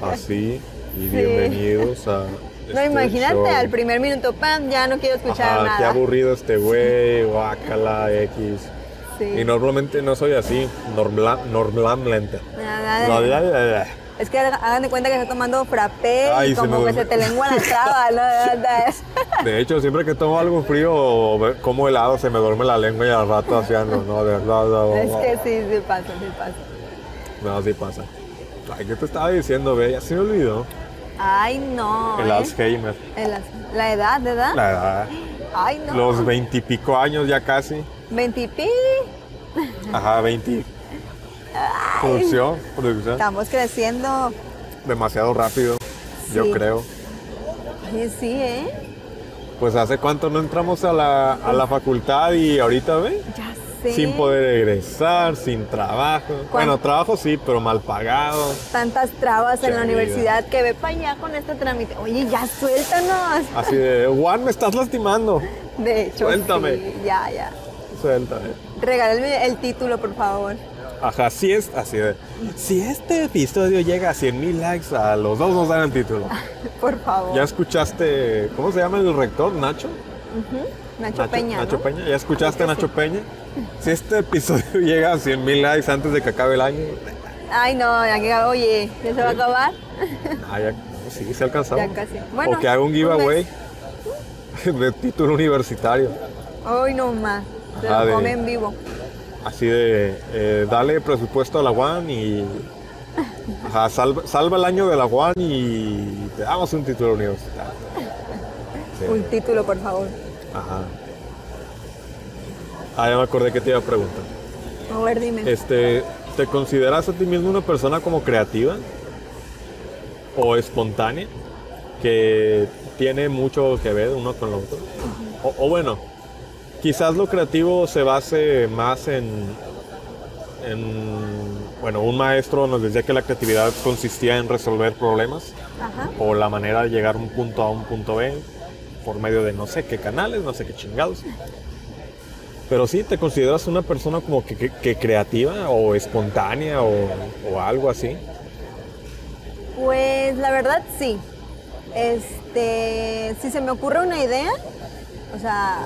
así y bienvenidos a... No, este imagínate, show". al primer minuto, pam, ya no quiero escuchar Ajá, qué nada. aburrido este güey, guácala, X. Sí. Y normalmente no soy así, normal, normalmente. Nada. Es que hagan de cuenta que está tomando frappé Ay, y se como me- que se te lengua la traba, ¿no? De hecho, siempre que tomo algo frío o como helado, se me duerme la lengua y al rato haciendo, no, de verdad. no, Es que sí, sí pasa, sí pasa. No, así pasa. Ay, ¿qué te estaba diciendo, ve? Ya se me olvidó. Ay, no. El ¿eh? Alzheimer. El la edad, ¿verdad? La edad. Ay, no. Los veintipico años ya casi. Veintipi. Ajá, veinti. Producción, producción. Estamos creciendo. Demasiado rápido, yo Sí. creo. Ay, sí, ¿eh? Pues hace cuánto no entramos a la, a la facultad y ahorita, ve, Ya sé. sin poder egresar, sin trabajo. Bueno, trabajo sí, pero mal pagado. Tantas trabas en la universidad que ve para allá con este trámite. Oye, ya suéltanos. Así de, Juan, me estás lastimando. De hecho, sí, ya, ya. Suéltame. Regálame el título, por favor. Ajá, si es así de. Si este episodio llega a 100 mil likes, a los dos nos dan el título. Por favor. ¿Ya escuchaste, cómo se llama el rector? ¿Nacho? Nacho, Peña. Nacho ¿no? Peña. ¿Ya escuchaste a Nacho Peña? Si este episodio llega a 100 mil likes antes de que acabe el año. Ay, no, ya que, oye, ¿ya se va a acabar? Ah, ya, sí, se alcanzamos. Ya casi. Bueno, o que haga un un giveaway de título universitario. Hoy no más. Se Ajá, lo de- come en vivo. Así de, eh, dale presupuesto a la UAN y. Ajá, salva, salva el año de la UAN y te damos un título universitario. Sí, Un título, por favor. Ajá. Ah, ya me acordé que te iba a preguntar. A ver, dime. Este, ¿te consideras a ti mismo una persona como creativa? ¿O espontánea? Que tiene mucho que ver uno con lo otro. O, o bueno, quizás lo creativo se base más en, en, bueno, un maestro nos decía que la creatividad consistía en resolver problemas Ajá. o la manera de llegar a un punto A a un punto B por medio de no sé qué canales, no sé qué chingados. Pero sí, ¿te consideras una persona como que, que- que creativa o espontánea o, o algo así? Pues la verdad sí. Este, si se me ocurre una idea, o sea,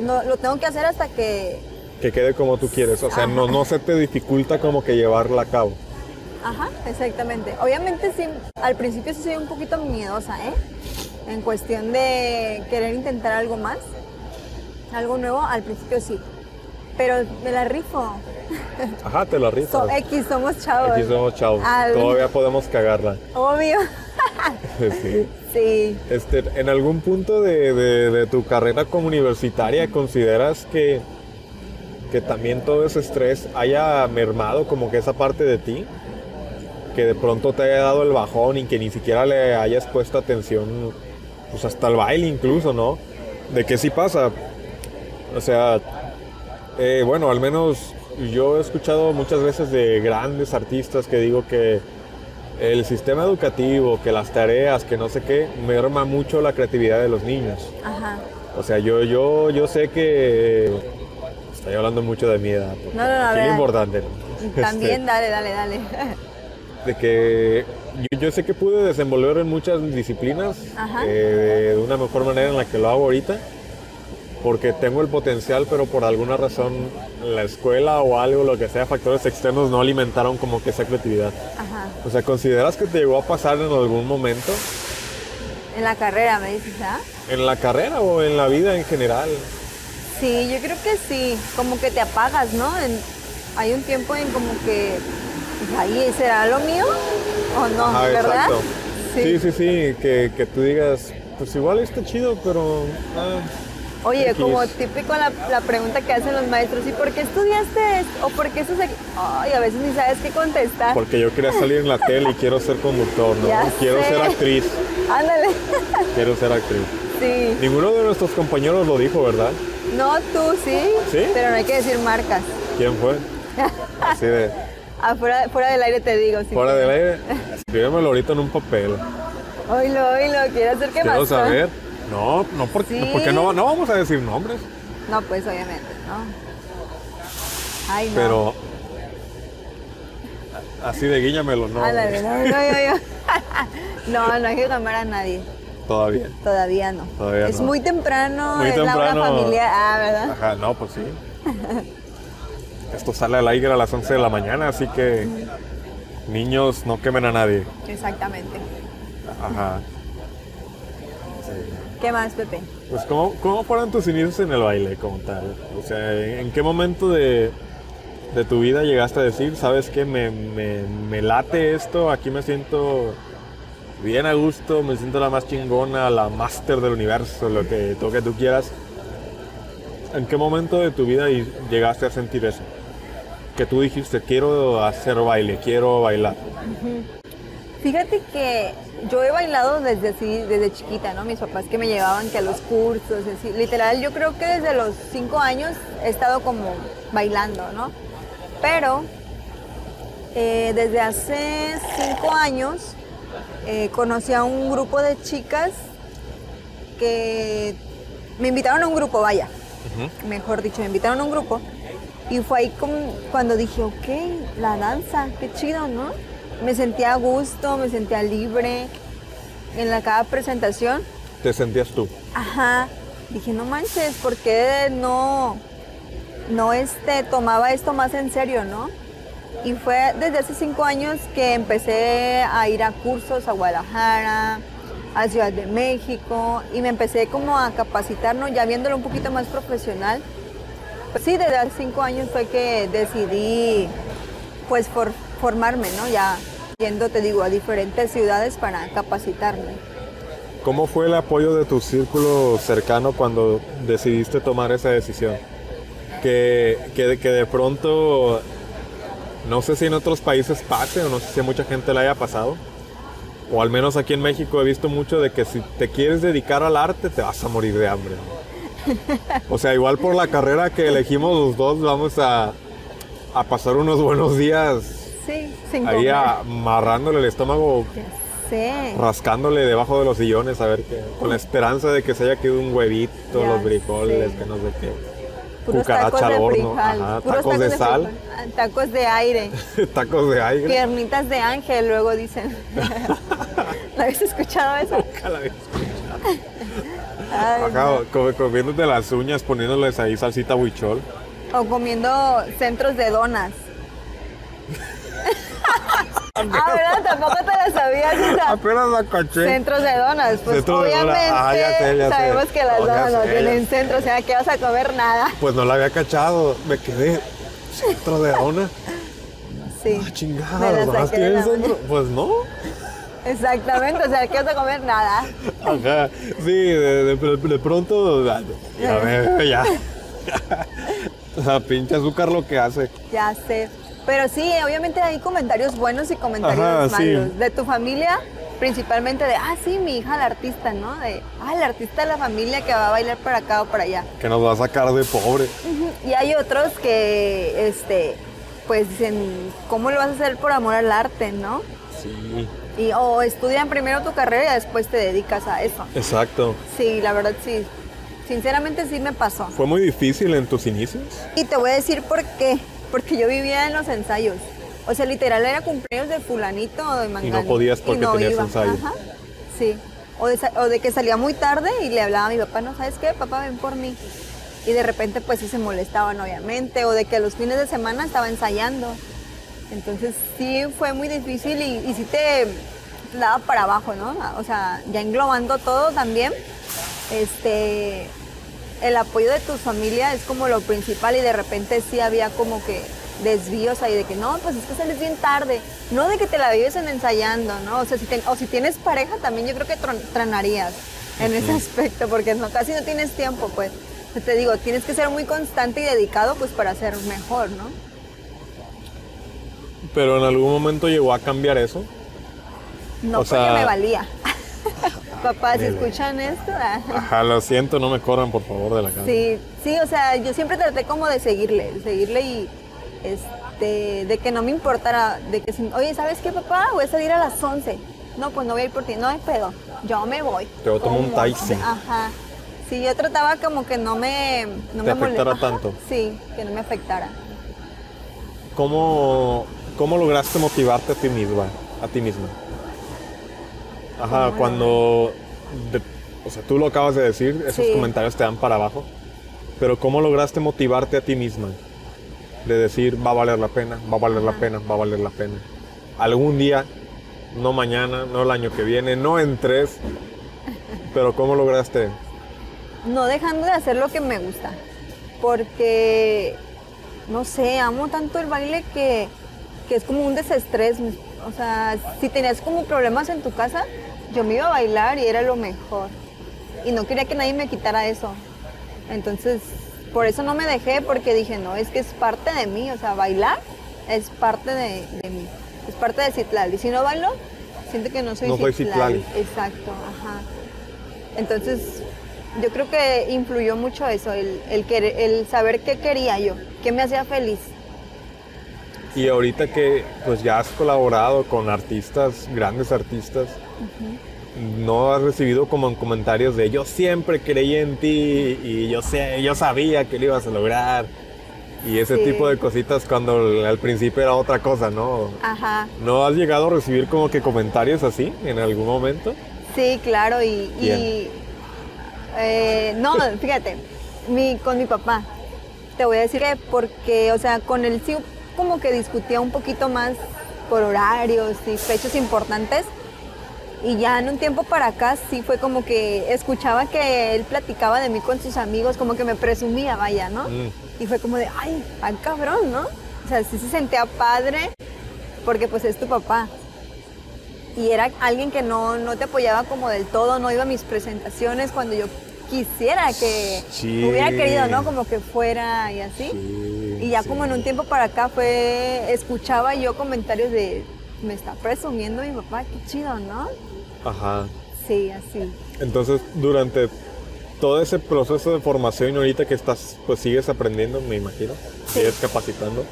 no, lo tengo que hacer hasta que, Que quede como tú quieres. O sea, no, no se te dificulta como que llevarla a cabo. ajá, exactamente. Obviamente sí, al principio sí soy un poquito miedosa, ¿eh? En cuestión de querer intentar algo más, algo nuevo, al principio sí. Pero me la rifo. Ajá, te la rifas. So, X, somos chavos. Aquí somos chavos. Al- Todavía podemos cagarla. Obvio. Sí. Sí. Este, ¿En algún punto de, de- de tu carrera como universitaria consideras que, que también todo ese estrés haya mermado como que esa parte de ti? Que de pronto te haya dado el bajón y que ni siquiera le hayas puesto atención, pues hasta el baile incluso, ¿no? De que sí pasa. O sea, eh, bueno, al menos yo he escuchado muchas veces de grandes artistas que digo que el sistema educativo, que las tareas, que no sé qué, merma mucho la creatividad de los niños. Ajá. O sea, yo, yo, yo sé que estoy hablando mucho de mi edad. No, no, no, lo importante. ¿no? También, Este, dale, dale, dale. de que yo, yo sé que pude desenvolver en muchas disciplinas Ajá. eh, de una mejor manera en la que lo hago ahorita, porque tengo el potencial, pero por alguna razón la escuela o algo, lo que sea, factores externos no alimentaron como que esa creatividad. Ajá. O sea, ¿consideras que te llegó a pasar en algún momento En la carrera, me dices, ¿ah? en la carrera o en la vida en general? Sí, yo creo que sí. Como que te apagas, ¿no? En- hay un tiempo en como que. pues, ahí, ¿será lo mío? ¿O no? Ajá, ¿Verdad? exacto. Sí, sí, sí, que, que tú digas, pues igual está chido, pero... ah, Oye, X. como típico la, la pregunta que hacen los maestros, ¿y por qué estudiaste esto? ¿O por qué estás aquí? Ay, a veces ni sabes qué contestar. porque yo quería salir en la tele y quiero ser conductor, ¿no? Ya quiero sé. ser actriz, Ándale. quiero ser actriz. sí. Ninguno de nuestros compañeros lo dijo, ¿verdad? No, tú sí. ¿Sí? Pero no hay que decir marcas. ¿Quién fue? Así de, Afuera, fuera del aire te digo. sí. fuera del aire, escríbemelo ahorita en un papel. Oílo, oílo, quiero hacer que Quiero más. saber. No, no, porque, Sí. porque no, no vamos a decir nombres, No, pues obviamente, ¿no? Ay, no. pero así de guíñamelo, no, Ándale, no, no, yo, yo. no, no hay que llamar a nadie. todavía. Todavía no. Todavía es no. muy temprano, Muy es la hora familiar. Ah, ¿verdad? Ajá, no, pues sí. Esto sale al aire a las 11 de la mañana, así que niños no quemen a nadie. Exactamente. Ajá. ¿Qué más, Pepe? Pues, ¿cómo, ¿cómo fueron tus inicios en el baile como tal? O sea, ¿en, qué momento de, de tu vida llegaste a decir, sabes qué, me, me, me late esto, aquí me siento bien a gusto, me siento la más chingona, la máster del universo, lo que, lo que tú quieras? ¿En qué momento de tu vida llegaste a sentir eso? Que tú dijiste, quiero hacer baile, quiero bailar. Fíjate que yo he bailado desde así, desde chiquita, ¿no? Mis papás que me llevaban que a los cursos, así. Literal, yo creo que desde los cinco años he estado como bailando, ¿no? Pero eh, desde hace cinco años eh, conocí a un grupo de chicas que me invitaron a un grupo, vaya, mejor dicho, me invitaron a un grupo. Y fue ahí como cuando dije, ok, la danza, qué chido, ¿no? Me sentía a gusto, me sentía libre en la cada presentación. ¿Te sentías tú? Ajá. Dije, no manches, ¿por qué no, no este, tomaba esto más en serio, no? Y fue desde hace cinco años que empecé a ir a cursos a Guadalajara, a Ciudad de México, y me empecé como a capacitar, ¿no? Ya viéndolo un poquito más profesional. Pues sí, desde hace cinco años fue que decidí, pues, for- formarme, ¿no? Ya yendo, te digo, a diferentes ciudades para capacitarme. ¿Cómo fue el apoyo de tu círculo cercano cuando decidiste tomar esa decisión? Que, que, que de pronto, no sé si en otros países pase o no sé si a mucha gente le haya pasado, o al menos aquí en México he visto mucho de que si te quieres dedicar al arte te vas a morir de hambre. O sea, igual por la carrera que elegimos los dos vamos a, a pasar unos buenos días Sí, sin ahí comer. amarrándole el estómago rascándole debajo de los sillones a ver qué, con la esperanza de que se haya quedado un huevito, Ya los frijoles, sé. que no sé qué. Puros cucaracha tacos al de horno, ajá, tacos de sal. frijol, tacos de aire, Tacos de aire. piernitas de ángel, luego dicen. ¿No habéis escuchado eso? Nunca la había escuchado. Ajá, comiéndote las uñas, poniéndoles ahí salsita huichol. O comiendo centros de donas. Ah, ¿verdad? Tampoco te la sabías esa. Apenas la caché. Centros de donas, pues Centros de donas. obviamente Ah, ya sé, ya sé. sabemos que las donas no tienen centro, o sea, que vas a comer nada. Pues no la había cachado. Me quedé. Centro de dona. Sí. Ah, chingada, la ¿las donas tienen centro? Pues no. Exactamente, o sea, que vas a comer nada. Ajá. Sí, de, de- de pronto. Ya, ya, ya. La pinche azúcar lo que hace. Ya sé. Pero sí, obviamente hay comentarios buenos y comentarios Ajá, sí. malos. De tu familia, principalmente de, ah, sí, mi hija la artista, ¿no? De, ah, la artista de la familia que va a bailar para acá o para allá. Que nos va a sacar de pobre. Y hay otros que, este, pues dicen, ¿cómo lo vas a hacer por amor al arte, no? Sí. Y, o estudian primero tu carrera y después te dedicas a eso. Exacto. Sí, la verdad sí. Sinceramente sí me pasó. ¿Fue muy difícil en tus inicios? Y te voy a decir por qué. Porque yo vivía en los ensayos. O sea, literal era cumpleaños de fulanito o de manganito. podías porque tenías ensayo. Ajá. Sí. O de, sa- o de que salía muy tarde y le hablaba a mi papá, no, ¿sabes qué? Papá, ven por mí. Y de repente pues sí se molestaban obviamente. O de que los fines de semana estaba ensayando. Entonces sí fue muy difícil y, y sí te daba para abajo, ¿no? O sea, ya englobando todo también. Este, el apoyo de tu familia es como lo principal y de repente sí había como que desvíos ahí de que no, pues es que sales bien tarde, no de que te la vives en ensayando, ¿no? O sea, si o si tienes pareja también yo creo que tron- tronarías en ese aspecto porque no, casi no tienes tiempo, pues. Te digo, tienes que ser muy constante y dedicado pues para ser mejor, ¿no? Pero en algún momento llegó a cambiar eso. No O porque sea- me valía. Papá, si escuchan esto. Ajá, lo siento, no me corran por favor de la casa. Sí, sí, o sea, yo siempre traté como de seguirle, de seguirle y este, de que no me importara, de que si, oye, ¿sabes qué, papá? Voy a salir a las 11. no, pues no voy a ir por ti, no hay pedo, yo me voy. Te voy a tomar un taxi. Ajá. Sí, yo trataba como que no me, no Te me mole- afectara tanto. Sí, que no me afectara. ¿Cómo, ¿Cómo lograste motivarte a ti misma? A ti misma. Ajá, ¿Cómo cuando... de- o sea, tú lo acabas de decir, esos Sí. comentarios te dan para abajo. Pero ¿cómo lograste motivarte a ti misma? De decir, va a valer la pena, va a valer la pena, va a valer la pena. Algún día, no mañana, no el año que viene, no en tres. Pero ¿cómo lograste? no dejando de hacer lo que me gusta. Porque, no sé, amo tanto el baile que, que es como un desestrés. O sea, si tenías como problemas en tu casa, yo me iba a bailar y era lo mejor. Y no quería que nadie me quitara eso. Entonces, por eso no me dejé, porque dije, no, es que es parte de mí. O sea, bailar es parte de, de mí. Es parte de Citlali. Si no bailo, siento que no soy No soy Citlali. Citlali. Exacto, ajá. Entonces, yo creo que influyó mucho eso, el, el, querer- el saber qué quería yo, qué me hacía feliz. Y ahorita que pues ya has colaborado con artistas, grandes artistas, no has recibido como en comentarios de yo siempre creí en ti y yo sé, yo sabía que lo ibas a lograr. Y ese Sí. tipo de cositas cuando al principio era otra cosa, ¿no? Ajá, ¿No has llegado a recibir como que comentarios así en algún momento? sí, claro, y, eh, no, fíjate, mi, con mi papá, te voy a decir que porque, o sea, con él sí como que discutía un poquito más por horarios y fechas importantes. Y ya en un tiempo para acá sí fue como que escuchaba que él platicaba de mí con sus amigos, como que me presumía, vaya, ¿no? Mm. Y fue como de, ay, ay cabrón, ¿no? O sea, sí se sentía padre porque pues es tu papá. Y era alguien que no, no te apoyaba como del todo, no iba a mis presentaciones cuando yo quisiera que Sí. hubiera querido, ¿no? Como que fuera y así. Sí, y ya sí. como en un tiempo para acá fue, escuchaba yo comentarios de, me está presumiendo mi papá, qué chido, ¿no? Ajá. Sí, así. Entonces, durante todo ese proceso de formación y ahorita que estás, pues sigues aprendiendo, me imagino, Sí. sigues capacitando,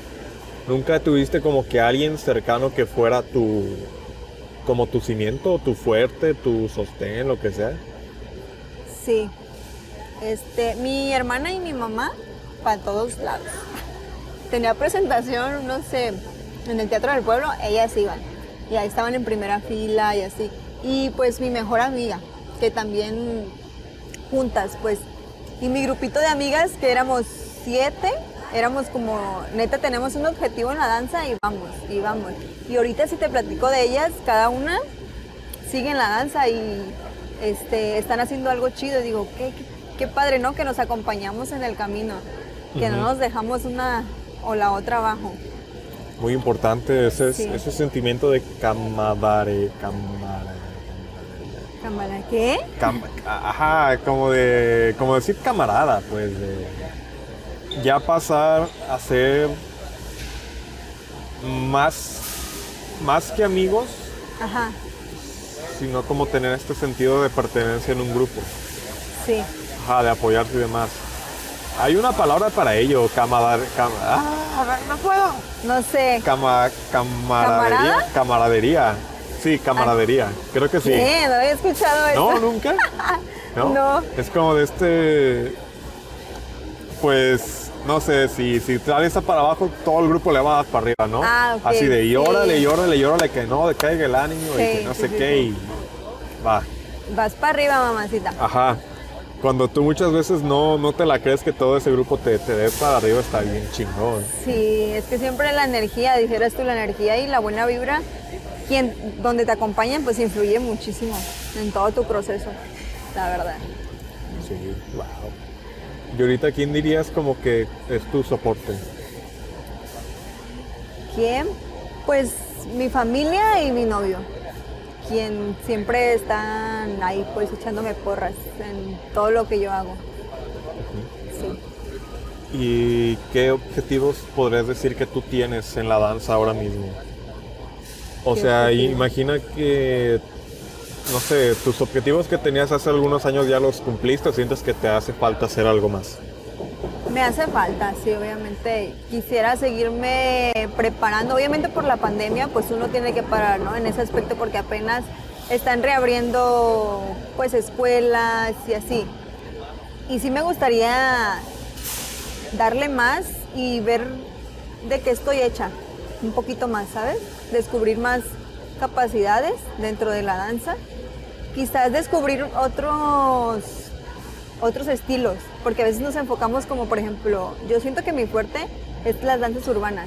¿nunca tuviste como que alguien cercano que fuera tu, como tu cimiento, tu fuerte, tu sostén, lo que sea? Sí. Este, mi hermana y mi mamá, para todos lados. Tenía presentación, no sé, en el Teatro del Pueblo, ellas iban. Y ahí estaban en primera fila y así. Y pues mi mejor amiga, que también juntas, pues. Y mi grupito de amigas, que éramos siete, éramos como, neta, tenemos un objetivo en la danza y vamos, y vamos. Y ahorita si te platico de ellas, cada una sigue en la danza y este, están haciendo algo chido. Digo, qué, qué, qué padre, ¿no? Que nos acompañamos en el camino, que no nos dejamos una o la otra abajo. Muy importante ese, Sí. ese sentimiento de camadare, camarade. Cámara, ¿qué? Cam- ajá, como de, como decir camarada, pues, de ya pasar a ser más, más que amigos, Ajá, sino como tener este sentido de pertenencia en un grupo, sí. ajá, de apoyarse y demás. Hay una palabra para ello, camadar, cam- ah, no puedo. No sé. Cama, camaradería, ¿Camarada? camaradería, sí, camaradería, creo que sí. ¿Qué? No había escuchado eso. No, nunca. ¿No? No. Es como de este. Pues. No sé, si, si te aviesa para abajo, todo el grupo le va a dar para arriba, ¿no? Ah, ok, Así de, y órale, y órale, y órale, que no decaiga el ánimo y que no sí, sé sí, qué, y va. Vas para arriba, mamacita. Ajá. Cuando tú muchas veces no, no te la crees que todo ese grupo te, te dé para arriba, está bien chingón. Sí, es que siempre la energía, dijeras tú, la energía y la buena vibra, quien, donde te acompañan, pues influye muchísimo en todo tu proceso, la verdad. Sí, wow. Y ahorita, ¿quién dirías como que es tu soporte? ¿Quién? Pues mi familia y mi novio, quien siempre están ahí pues echándome porras en todo lo que yo hago. Sí. ¿Y qué objetivos podrías decir que tú tienes en la danza ahora mismo? O ¿Qué sea, imagina que, no sé, tus objetivos que tenías hace algunos años ya los cumpliste o sientes que te hace falta hacer algo más. Me hace falta, sí, obviamente. Quisiera seguirme preparando. Obviamente por la pandemia, pues uno tiene que parar, ¿no? En ese aspecto, porque apenas están reabriendo pues escuelas y así. Y sí me gustaría darle más y ver de qué estoy hecha, un poquito más, ¿sabes? Descubrir más capacidades dentro de la danza. Quizás descubrir otros otros estilos, porque a veces nos enfocamos como por ejemplo, yo siento que mi fuerte es las danzas urbanas.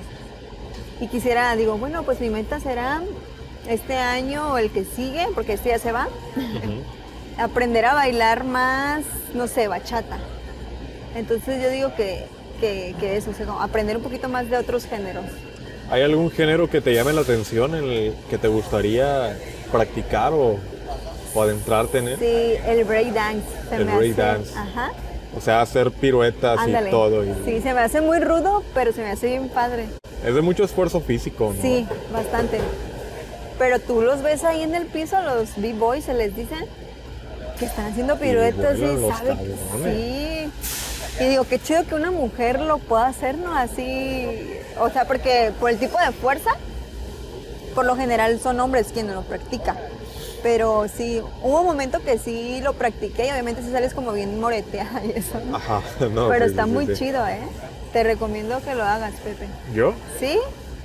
Y quisiera, digo, bueno, pues mi meta será este año o el que sigue, porque este ya se va, aprender a bailar más, no sé, bachata. Entonces yo digo que, que, que eso, o sea, como aprender un poquito más de otros géneros. ¿Hay algún género que te llame la atención, en el que te gustaría practicar o, o adentrarte en él? Sí, el breakdance. El breakdance. Ajá. O sea, hacer piruetas Ándale. y todo. y- Sí, se me hace muy rudo, pero se me hace bien padre. Es de mucho esfuerzo físico, ¿no? Sí, bastante. Pero tú los ves ahí en el piso, los b-boys se les dicen, que están haciendo piruetas y sabe cabrones. Sí. Y digo, qué chido que una mujer lo pueda hacer, ¿no? Así, o sea, porque por el tipo de fuerza, por lo general son hombres quienes lo practican. Pero sí, hubo un momento que sí lo practiqué y obviamente si sales como bien moreteada y eso. ¿no? Ajá, no. Pero sí, está sí, muy sí. chido, ¿eh? Te recomiendo que lo hagas, Pepe. ¿Yo? ¿Sí?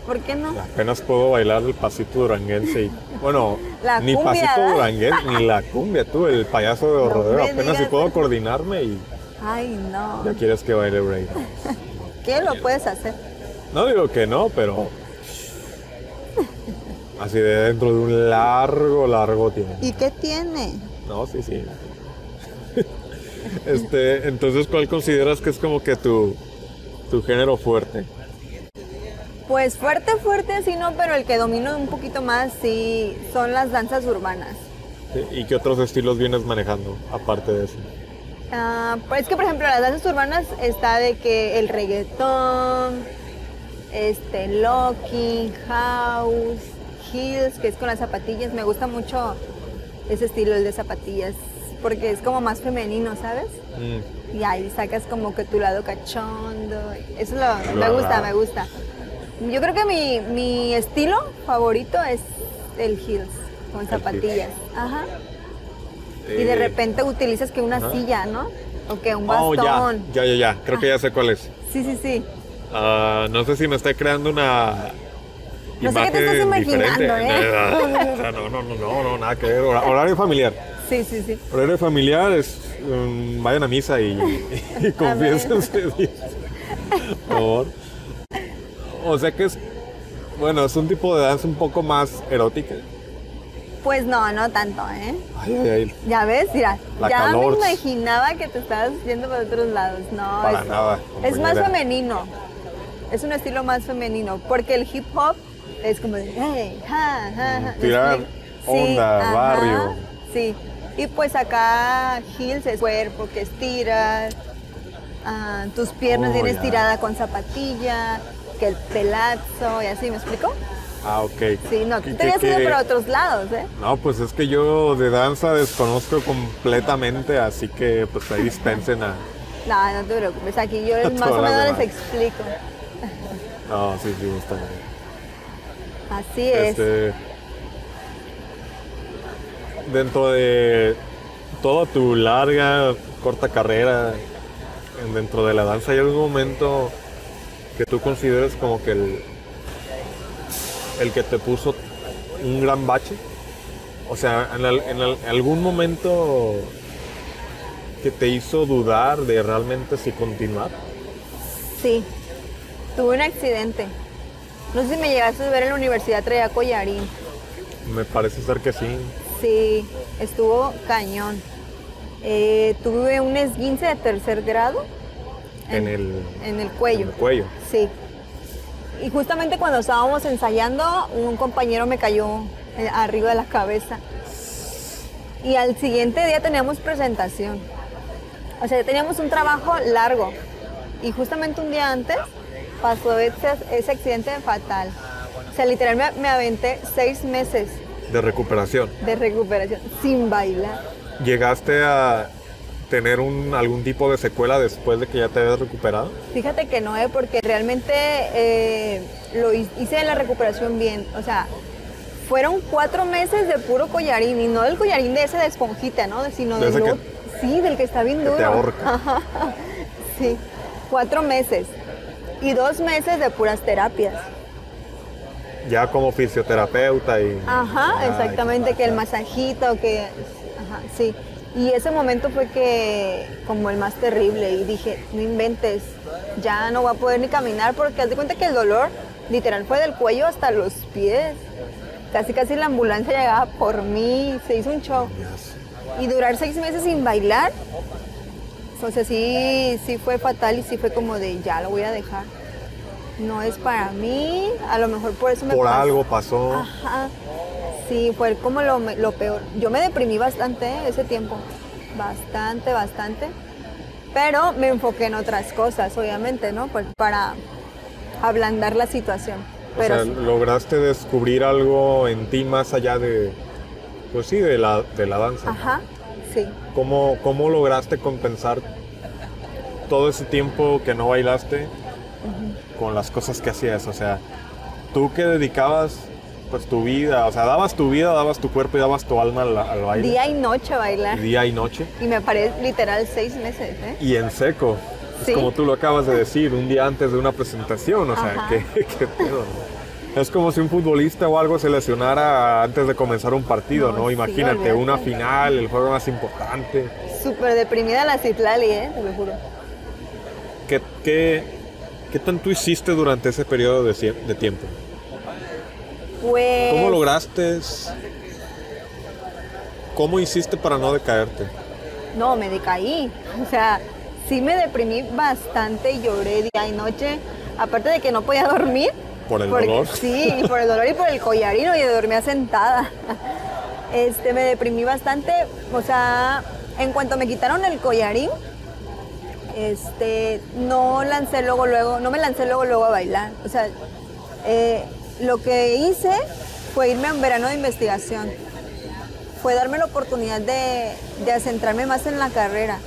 ¿Por qué no? Apenas puedo bailar el pasito duranguense y, bueno, La ni cumbia, pasito duranguense, ni la cumbia, tú, el payaso de No rodeo. Apenas si puedo coordinarme y Ay, no. ya quieres que baile break. ¿Qué lo puedes hacer? No digo que no, pero así de dentro de un largo, largo tiempo. ¿Y qué tiene? No, sí, sí. Este, entonces, ¿cuál consideras que es como que tu, tu género fuerte? Pues fuerte, fuerte, sí, no, pero el que domino un poquito más, sí, son las danzas urbanas. ¿Y qué otros estilos vienes manejando aparte de eso? Ah, pues es que, por ejemplo, las danzas urbanas está de que el reggaetón, este, locking, house, heels, que es con las zapatillas. Me gusta mucho ese estilo, el de zapatillas, porque es como más femenino, ¿sabes? Mm, Y ahí sacas como que tu lado cachondo. Eso lo, me gusta, me gusta. Yo creo que mi, mi estilo favorito es el heels, con zapatillas. Ajá. Y de eh, repente utilizas que una ajá. silla, ¿no? O que un Oh, bastón. ya, ya, ya, ya. Creo que ya sé cuál es. Sí, sí, sí. Ah, no sé si me estoy creando una. No sé qué te estás imaginando. ¿eh? O sea, no, no, no, no, no, nada que ver. Hora- Horario familiar. Sí, sí, sí. Horario familiar es. mm, vayan a misa y, y confiésense. Dios. Por favor. O sea que es. Bueno, es un tipo de danza un poco más erótica. Pues no, no tanto, ¿eh? Ay, ay, ay. Ya ves, mira, La ya calor. me imaginaba que te estabas yendo por otros lados. No, Para es, nada, es más femenino. Es un estilo más femenino, porque el hip hop es como de, hey, ja, ja, ja. ¿me Tirar onda, barrio. Sí, y pues acá heels es cuerpo que estiras, ah, tus piernas Oh, bien ya. estirada con zapatilla, que el pelazo y así, ¿me explico? Ah, ok. Sí, no, ¿Qué- tú te habías ido por otros lados, ¿eh? No, pues es que yo de danza desconozco completamente, así que pues ahí dispensen a... No, no te preocupes, aquí yo más o menos les explico. No, sí, sí, está bien. Así es. Este, dentro de toda tu larga, corta carrera en- dentro de la danza, ¿hay algún momento que tú consideres como que el, el que te puso un gran bache? O sea, en, en al- algún momento que te hizo dudar de realmente si continuar. Sí, tuve un accidente. No sé si me llegaste a ver en la universidad, traía collarín. Me parece ser que sí. Sí, estuvo cañón. Eh, tuve un esguince de tercer grado En el, en el cuello. en el cuello. Sí. Y justamente cuando estábamos ensayando, un compañero me cayó eh, arriba de la cabeza. Y al siguiente día teníamos presentación. O sea, teníamos un trabajo largo. Y justamente un día antes pasó ese, ese accidente fatal. O sea, literal me, me aventé seis meses De recuperación. de recuperación sin bailar. ¿Llegaste a tener un, algún tipo de secuela después de que ya te habías recuperado? Fíjate que no, eh, porque realmente eh, lo hi- hice la recuperación bien. O sea, fueron cuatro meses de puro collarín y no del collarín de ese de esponjita, ¿no? Sino De del que- sí, del que está bien que duro. te ahorca. Ajá, sí, cuatro meses y dos meses de puras terapias. Ya como fisioterapeuta y... Ajá, exactamente, que el masajito, que... Ajá, sí. Y ese momento fue que como el más terrible y dije, no inventes, ya no voy a poder ni caminar porque haz de cuenta que el dolor literal fue del cuello hasta los pies. Casi casi la ambulancia llegaba por mí, se hizo un show. Y durar seis meses sin bailar, o sea, sí, sí fue fatal y sí fue como de ya lo voy a dejar. No es para mí, a lo mejor por eso me Por pasó. algo pasó. Ajá. Sí, fue como lo, lo peor. Yo me deprimí bastante ese tiempo. Bastante, bastante. Pero me enfoqué en otras cosas, obviamente, ¿no? Pues para ablandar la situación. O Pero sea, sí. lograste descubrir algo en ti más allá de... Pues sí, de la, de la danza. Ajá, sí. ¿Cómo, ¿Cómo lograste compensar todo ese tiempo que no bailaste con las cosas que hacías? O sea, tú que dedicabas pues tu vida, o sea, dabas tu vida, dabas tu cuerpo y dabas tu alma al, al baile. Día y noche bailar. día y noche. Y me paré literal seis meses, ¿eh? Y en seco. Es Sí. como tú lo acabas de decir, un día antes de una presentación, o sea, Ajá. ¿qué, qué pedo, no? Es como si un futbolista o algo se lesionara antes de comenzar un partido, No, ¿no? sí, Imagínate, una final, el juego más importante. Súper deprimida la Citlali, ¿eh? Te lo juro. ¿Qué, qué, qué tanto hiciste durante ese periodo de tiempo? Pues... ¿Cómo lograste? ¿Cómo hiciste para no decaerte? No, me decaí. O sea, sí me deprimí bastante, lloré día y noche. Aparte de que no podía dormir. ¿Por el porque- dolor? Sí, y por el dolor y por el collarino y dormía sentada. Este, me deprimí bastante. O sea, en cuanto me quitaron el collarín, este, no lancé luego, luego, no me lancé luego, luego a bailar. O sea, eh, lo que hice fue irme a un verano de investigación fue darme la oportunidad de, de centrarme más en la carrera,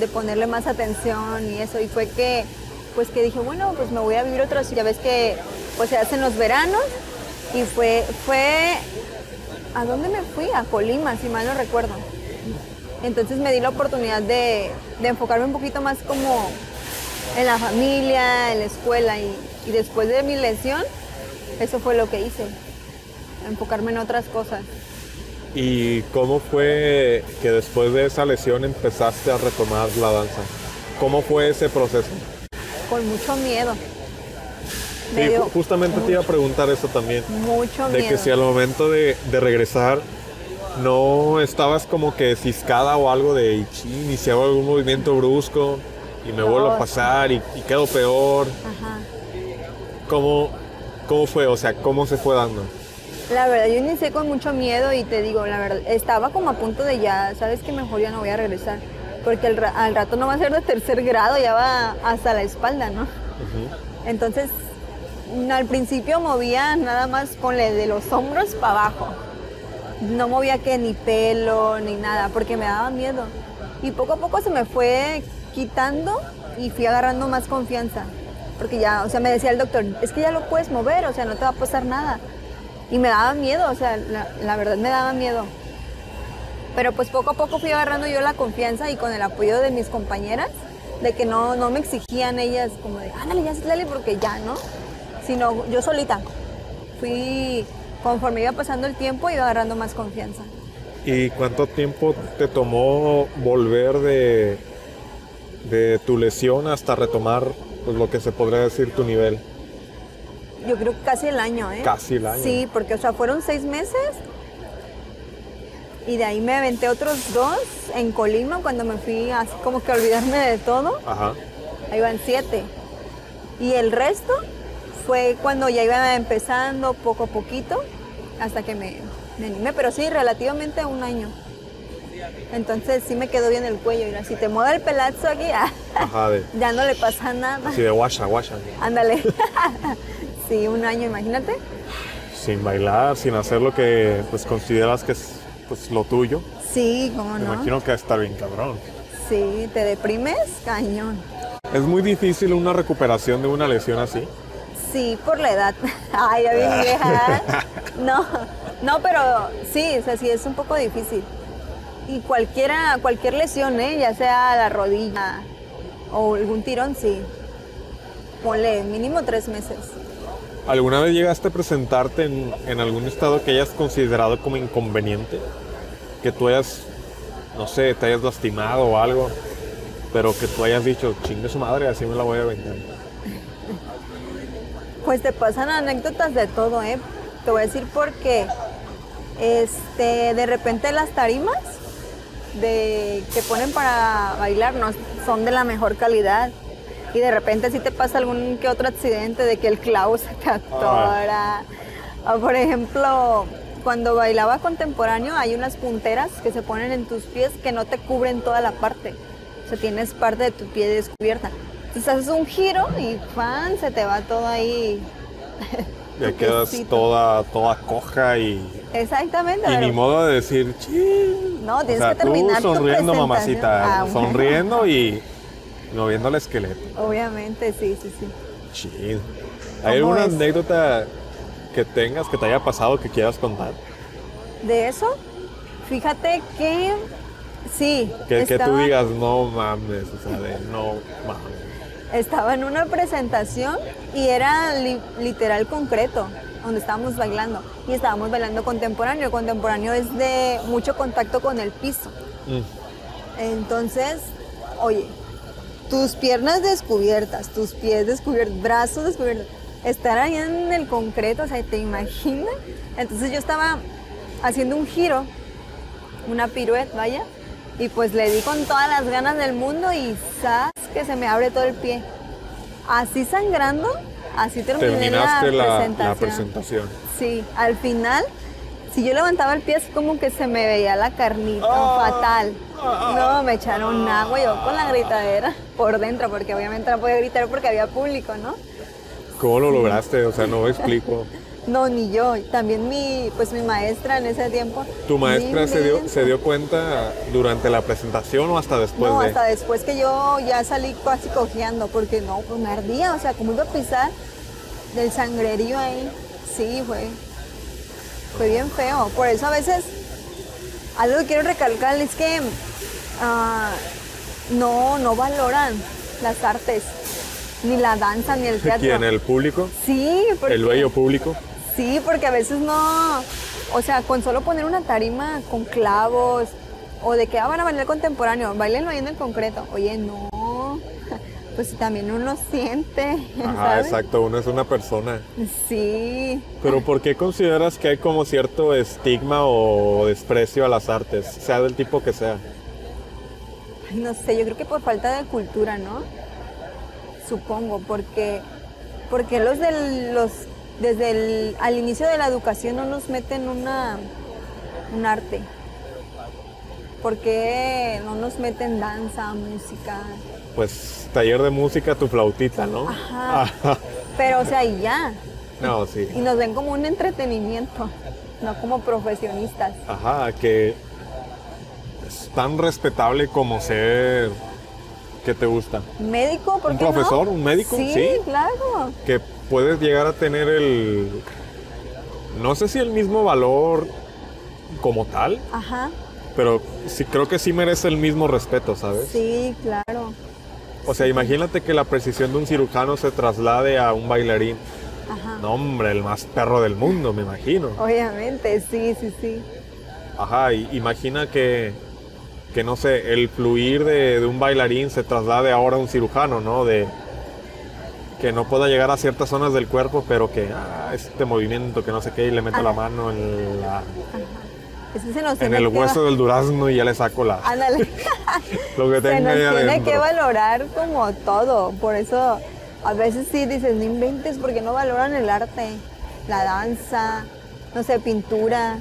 de ponerle más atención y eso. Y fue que, pues que dije, bueno, pues me voy a vivir otra ciudad. Ya ves que pues se hacen los veranos y fue, fue, ¿a dónde me fui? A Colima, si mal no recuerdo. Entonces me di la oportunidad de, enfocarme un poquito más como en la familia, en la escuela y después de mi lesión, eso fue lo que hice, enfocarme en otras cosas. ¿Y cómo fue que después de esa lesión empezaste a retomar la danza? ¿Cómo fue ese proceso? Con mucho miedo. Sí, justamente te iba a preguntar eso también. mucho De miedo. que si al momento de, de regresar no estabas como que ciscada o algo de "Y chin, y si hago algún movimiento brusco y me No. vuelvo a pasar y, y quedo peor. Ajá. ¿Cómo, ¿Cómo fue? O sea, ¿cómo se fue dando? La verdad, yo inicié con mucho miedo y te digo, la verdad, estaba como a punto de ya, sabes que mejor ya no voy a regresar. Porque al, ra- al rato no va a ser de tercer grado, ya va hasta la espalda, ¿no? Entonces, mm, al principio movía nada más ponle de los hombros para abajo. No movía que ni pelo ni nada, porque me daba miedo. Y poco a poco se me fue quitando y fui agarrando más confianza. Porque ya, o sea, me decía el doctor, es que ya lo puedes mover, o sea, no te va a pasar nada. Y me daba miedo, o sea, la, la verdad me daba miedo. Pero pues poco a poco fui agarrando yo la confianza y con el apoyo de mis compañeras, de que no, no me exigían ellas como de, ándale, ya Citlali, porque ya, ¿no? Sino yo solita. Fui, conforme iba pasando el tiempo, iba agarrando más confianza. ¿Y cuánto tiempo te tomó volver de, de tu lesión hasta retomar pues, lo que se podría decir tu nivel? Yo creo que casi el año, ¿eh? Casi el año. Sí, porque, o sea, fueron seis meses y de ahí me aventé otros dos en Colima cuando me fui así como que a olvidarme de todo. Ajá. Ahí van siete. Y el resto fue cuando ya iba empezando poco a poquito hasta que me, me animé, pero sí, relativamente un año. Entonces sí me quedó bien el cuello. Mira, si te mueve el pelazo aquí, ah, Ajá, de, ya no le pasa nada. así de guasha, guasha. Ándale. sí, un año, imagínate. Sin bailar, sin hacer lo que pues consideras que es pues, lo tuyo. Sí, cómo Me no. imagino que estar bien cabrón. Sí, te deprimes, cañón. Es muy difícil una recuperación de una lesión así. Sí, por la edad. Ay, ya bien vieja. No, no, pero sí, o sea, sí es un poco difícil. Y cualquiera, cualquier lesión, ¿eh? ya sea la rodilla o algún tirón, sí. Ponle mínimo tres meses. ¿Alguna vez llegaste a presentarte en, algún estado que hayas considerado como inconveniente? Que tú hayas, no sé, te hayas lastimado o algo, pero que tú hayas dicho, chingue su madre, así me la voy a vender. Pues te pasan anécdotas de todo, ¿eh? Te voy a decir porque este, de repente las tarimas de, que ponen para bailar no son de la mejor calidad. Y de repente si te pasa algún que otro accidente de que el clavo se te atora. O por ejemplo, cuando bailaba contemporáneo hay unas punteras que se ponen en tus pies que no te cubren toda la parte. O sea, tienes parte de tu pie descubierta. Entonces haces un giro y fan, se te va todo ahí. Ya tu quedas piecito. toda, toda coja y, Exactamente. y pero- ni modo de decir, ching. No, tienes o sea, que terminar tú tu sonriendo, presentación. mamacita, Ah, sonriendo y moviendo el esqueleto. Obviamente, sí, sí, sí. Chido. ¿Hay ¿Cómo alguna es? anécdota que tengas que te haya pasado que quieras contar? De eso, fíjate que sí. Que, que tú digas, no mames, o sea, de no mames. Estaba en una presentación y era li- literal concreto, donde estábamos bailando. Y estábamos bailando contemporáneo. Contemporáneo es de mucho contacto con el piso. Mm. Entonces, oye, tus piernas descubiertas, tus pies descubiertos, brazos descubiertos, estar ahí en el concreto, o sea, ¿te imaginas? Entonces yo estaba haciendo un giro, una pirueta, vaya, y pues le di con todas las ganas del mundo y ¡zas! que se me abre todo el pie. Así sangrando, así terminé Terminaste la, la, presentación. la presentación. Sí, al final, si yo levantaba el pie, así como que se me veía la carnita, Ah. fatal. No, me echaron agua, yo con la gritadera por dentro, porque obviamente no podía gritar porque había público, ¿no? ¿Cómo lo lograste? O sea, no me explico. No, ni yo. También mi, pues mi maestra en ese tiempo. ¿Tu maestra se dio, se dio cuenta durante la presentación o hasta después No, de...? hasta después que yo ya salí casi cojeando, porque no, pues me ardía, o sea, como iba a pisar del sangrerío ahí. Sí, fue, fue bien feo. Por eso a veces, algo que quiero recalcar es que ah, no, no valoran las artes, ni la danza, ni el teatro. ¿Quién? ¿El público? Sí, porque, ¿El bello público? Sí, porque a veces no, o sea, con solo poner una tarima con clavos o de que ah, van a bailar contemporáneo, bailenlo ahí en el concreto. Oye, no, pues también uno siente, Ajá, ¿sabes? exacto, uno es una persona. Sí, Pero ¿por qué consideras que hay como cierto estigma o desprecio a las artes, sea del tipo que sea? No sé, yo creo que por falta de cultura, ¿no? Supongo, porque, porque los del, los, desde el, al inicio de la educación no nos meten una, un arte. ¿Por qué no nos meten danza, música? Pues taller de música, tu flautita, ¿no? Ajá. Ajá. Pero, o sea, y ya. No, sí. Y nos ven como un entretenimiento, no como profesionistas. Ajá, que es tan respetable como ser que te gusta. ¿Médico? ¿Por ¿Un qué no? profesor? ¿Un médico? Sí, Sí. claro. Que puedes llegar a tener el... No sé si el mismo valor como tal, Ajá. pero sí creo que sí merece el mismo respeto, ¿sabes? Sí, claro. O sea, imagínate que la precisión de un cirujano se traslade a un bailarín. Ajá. No, hombre, el más perro del mundo, me imagino. Obviamente, sí, sí, sí. Ajá, y imagina que, que no sé, el fluir de, de un bailarín se traslade ahora a un cirujano, ¿no? De que no pueda llegar a ciertas zonas del cuerpo, pero que ah, este movimiento, que no sé qué, y le meto la Ajá. mano en, la- Se nos en el hueso va- del durazno y ya le saco la, Ándale. lo que se tenga nos ahí tiene que valorar como todo. Por eso a veces sí dices, no inventes porque no valoran el arte, la danza, no sé, pintura,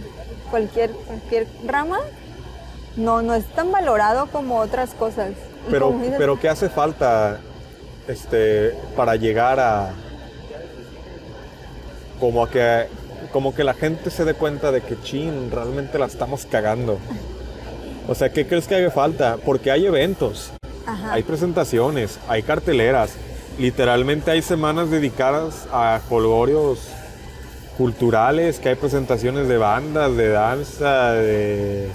cualquier, cualquier rama. No, no es tan valorado como otras cosas. Y Pero, dices, pero ¿qué hace falta este, para llegar a... Como a que, como que la gente se dé cuenta de que, chin, realmente la estamos cagando. O sea, ¿qué crees que haga falta? Porque hay eventos, Ajá. hay presentaciones, hay carteleras, literalmente hay semanas dedicadas a colgorios culturales, que hay presentaciones de bandas, de danza, de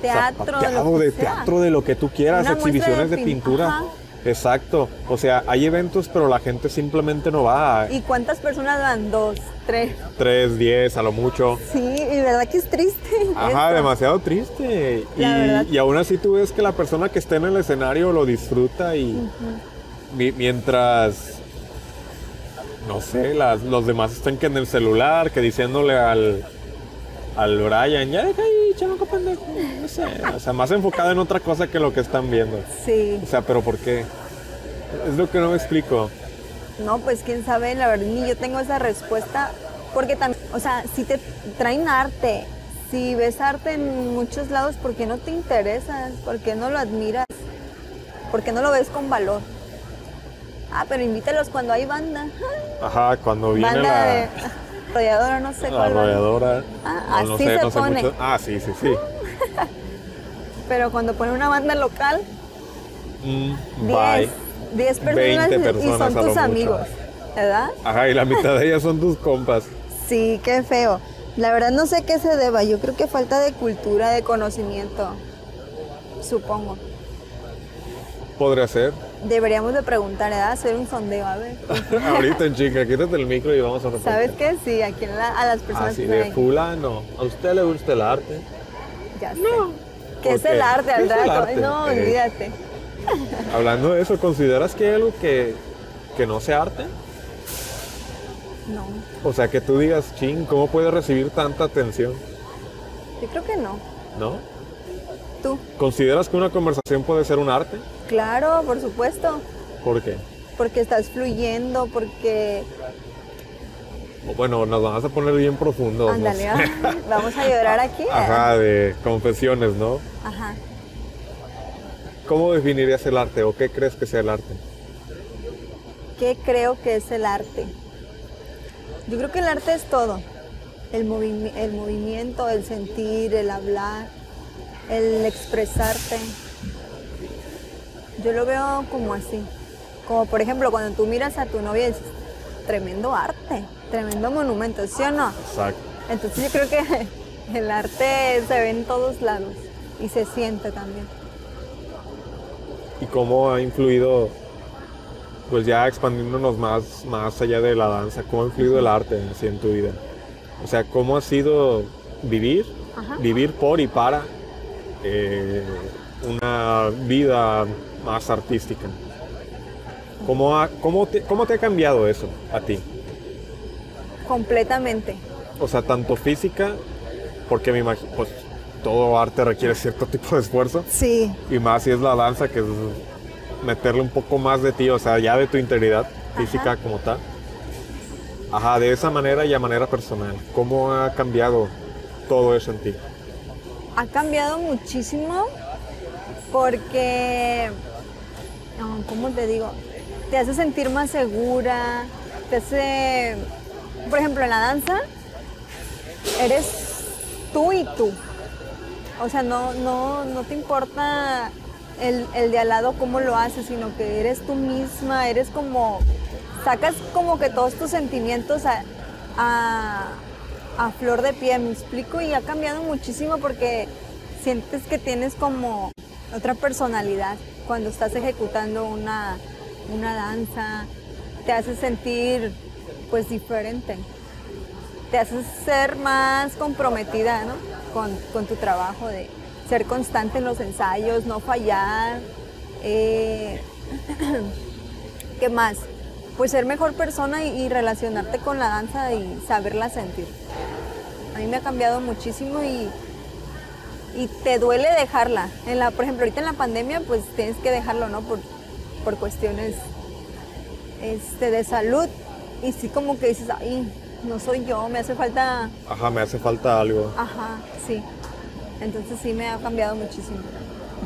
Teatro, de sea. teatro, de lo que tú quieras, Una exhibiciones de de, pin- pintura. Ajá. Exacto. O sea, hay eventos, pero la gente simplemente no va. ¿Y cuántas personas van? Dos, tres. Tres, diez, a lo mucho. Sí, y verdad que es triste. Ajá, esto. demasiado triste. Y, y aún así tú ves que la persona que está en el escenario lo disfruta y mi- mientras, no sé, las- los demás están que en el celular, que diciéndole al, al Brian, ya deja ahí, chamaco pendejo, no sé. O sea, más enfocado en otra cosa que lo que están viendo. Sí. O sea, pero ¿por qué? Es lo que no me explico. No, pues quién sabe, la verdad, ni yo tengo esa respuesta. Porque también, o sea, si te traen arte, si ves arte en muchos lados, ¿por qué no te interesas? ¿Por qué no lo admiras? ¿Por qué no lo ves con valor? Ah, pero invítalos cuando hay banda. Ajá, cuando viene banda la, de arrolladora, no sé la cuál. arrolladora. Ah, no así sé, se no sé pone. mucho. Ah, sí, sí, sí. Pero cuando pone una banda local, Mm, bye. 10 personas, 20 y personas son tus mucho. amigos, ¿verdad? Ajá, y la mitad de ellas son tus compas. Sí, qué feo. La verdad no sé qué se deba. Yo creo que falta de cultura, de conocimiento. Supongo. Podría ser. Deberíamos de preguntar, ¿verdad? Hacer un sondeo, a ver. Ahorita en chica, quítate el micro y vamos a repetir. ¿Sabes qué? Sí, aquí en la- a las personas Así que de fulano. ¿A usted le gusta el arte? Ya sé. No. ¿Qué es ¿Por el arte, ¿Qué al arte? No, Eh. olvídate. Hablando de eso, ¿consideras que hay algo que, que no sea arte? No, O sea, que tú digas, ching, ¿cómo puede recibir tanta atención? yo creo que no. ¿No? ¿Tú? ¿Consideras que una conversación puede ser un arte? Claro, por supuesto. ¿Por qué? Porque estás fluyendo, porque... Bueno, nos vamos a poner bien profundos. ah, vamos a llorar aquí. ¿eh? Ajá, de confesiones, ¿no? Ajá. ¿Cómo definirías el arte o qué crees que sea el arte? ¿Qué creo que es el arte? Yo creo que el arte es todo. El, movi- el movimiento, el sentir, el hablar, el expresarte. Yo lo veo como así. Como por ejemplo cuando tú miras a tu novia y dices, tremendo arte, tremendo monumento, ¿sí o no? Exacto. Entonces yo creo que el arte se ve en todos lados y se siente también. ¿Y cómo ha influido, pues ya expandiéndonos más, más allá de la danza, cómo ha influido el arte así en tu vida? O sea, ¿cómo ha sido vivir, Ajá. vivir por y para eh, una vida más artística? ¿Cómo, ha- cómo, te, ¿Cómo te ha cambiado eso a ti? Completamente. O sea, tanto física, porque me imagino, pues todo arte requiere cierto tipo de esfuerzo, Sí, y más si es la danza, que es meterle un poco más de ti, o sea, ya de tu integridad física Ajá. como tal. Ajá, de esa manera y a manera personal. ¿Cómo ha cambiado todo eso en ti? Ha cambiado muchísimo porque, ¿cómo te digo? Te hace sentir más segura, te hace, por ejemplo, en la danza, eres tú y tú. O sea, no, no, no te importa el, el de al lado cómo lo haces, sino que eres tú misma, eres como, sacas como que todos tus sentimientos a, a, a flor de piel, me explico, y ha cambiado muchísimo porque sientes que tienes como otra personalidad cuando estás ejecutando una, una danza, te hace sentir pues diferente te haces ser más comprometida ¿no? con, con tu trabajo, de ser constante en los ensayos, no fallar. eh, ¿Qué más? Pues ser mejor persona y, y relacionarte con la danza y saberla sentir. A mí me ha cambiado muchísimo y, y te duele dejarla. En la, por ejemplo, ahorita en la pandemia, pues tienes que dejarlo, ¿no? Por, por cuestiones este, de salud. Y sí como que dices, ay, no soy yo, me hace falta... Ajá, me hace falta algo. Ajá, sí. Entonces sí me ha cambiado muchísimo.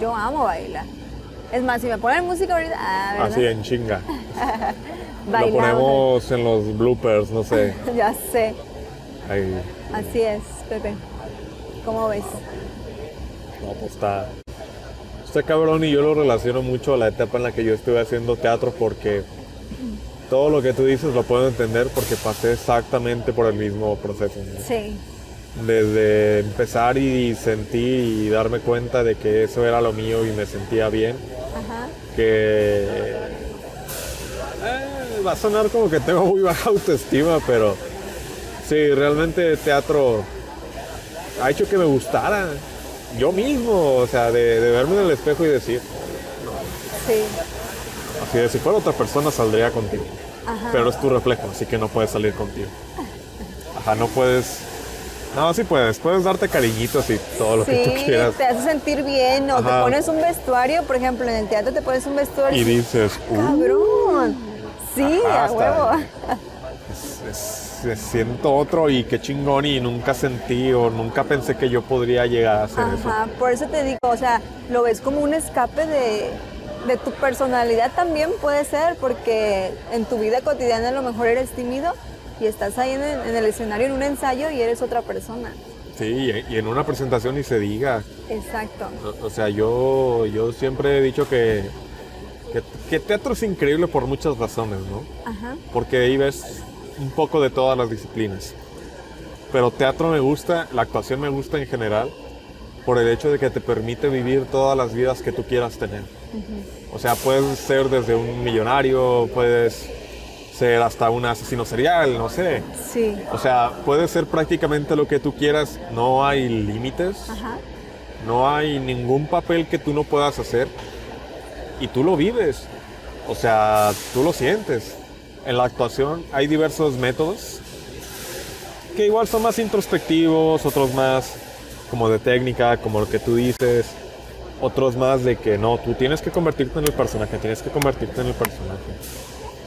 Yo amo bailar. Es más, si me ponen música ahorita, ah, ¿verdad? Así en chinga. Lo ponemos en los bloopers, no sé. Ya sé, Ahí. así es, Pepe. ¿Cómo ves? No, pues está. Está cabrón y yo lo relaciono mucho a la etapa en la que yo estuve haciendo teatro porque todo lo que tú dices lo puedo entender porque pasé exactamente por el mismo proceso. ¿no? Sí. Desde empezar y sentir y darme cuenta de que eso era lo mío y me sentía bien, Ajá. que va a sonar como que tengo muy baja autoestima, pero sí, realmente teatro ha hecho que me gustara yo mismo, o sea, de, de verme en el espejo y decir, Sí. así de si fuera otra persona saldría contigo, Ajá. pero es tu reflejo, así que no puedes salir contigo. Ajá, no puedes... No, sí puedes, puedes darte cariñitos y todo lo que tú quieras. te hace sentir bien o te pones un vestuario, por ejemplo, en el teatro te pones un vestuario Y dices, uh, cabrón. Sí, Ajá, a huevo. es- es- es- siento otro y qué chingón y nunca sentí o nunca pensé que yo podría llegar a hacer eso. Ajá, por eso te digo, o sea, lo ves como un escape de, de tu personalidad también puede ser, porque en tu vida cotidiana a lo mejor eres tímido y estás ahí en el, en el escenario en un ensayo y eres otra persona. Sí, y y en una presentación ni se diga. Exacto. O, o sea, yo, yo siempre he dicho que, que, teatro es increíble por muchas razones, ¿no? Ajá. Porque ahí ves un poco de todas las disciplinas. Pero teatro me gusta, la actuación me gusta en general, por el hecho de que te permite vivir todas las vidas que tú quieras tener. O sea, puedes ser desde un millonario, puedes ser hasta un asesino serial, no sé. Sí. O sea, puedes ser prácticamente lo que tú quieras, no hay límites. Ajá. No hay ningún papel que tú no puedas hacer y tú lo vives. O sea, tú lo sientes. En la actuación hay diversos métodos que igual son más introspectivos, otros más como de técnica, como lo que tú dices, otros más de que no, tú tienes que convertirte en el personaje, tienes que convertirte en el personaje.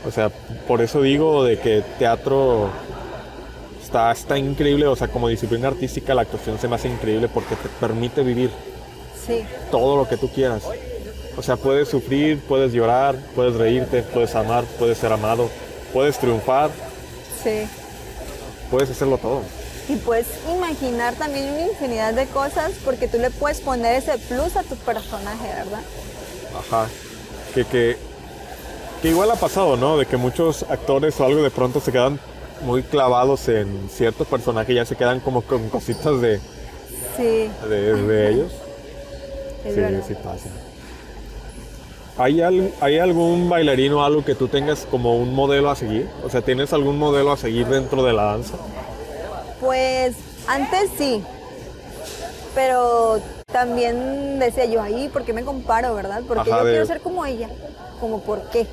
O sea, por eso digo de que teatro está, está increíble, o sea, como disciplina artística la actuación se me hace increíble porque te permite vivir Sí. todo lo que tú quieras. O sea, puedes sufrir, puedes llorar, puedes reírte, puedes amar, puedes ser amado, puedes triunfar, Sí. puedes hacerlo todo. Y puedes imaginar también una infinidad de cosas porque tú le puedes poner ese plus a tu personaje, ¿verdad? Ajá. Que, que, que igual ha pasado, ¿no? De que muchos actores o algo de pronto se quedan muy clavados en cierto personaje y ya se quedan como con cositas de, Sí, de, de ellos. es sí, verdad. sí pasa. ¿Hay, al- ¿Hay algún bailarino o algo que tú tengas como un modelo a seguir? O sea, ¿tienes algún modelo a seguir dentro de la danza? Pues antes sí, pero también decía yo ahí, ¿por qué me comparo, verdad? Porque Ajá, yo de- quiero ser como ella, como por qué.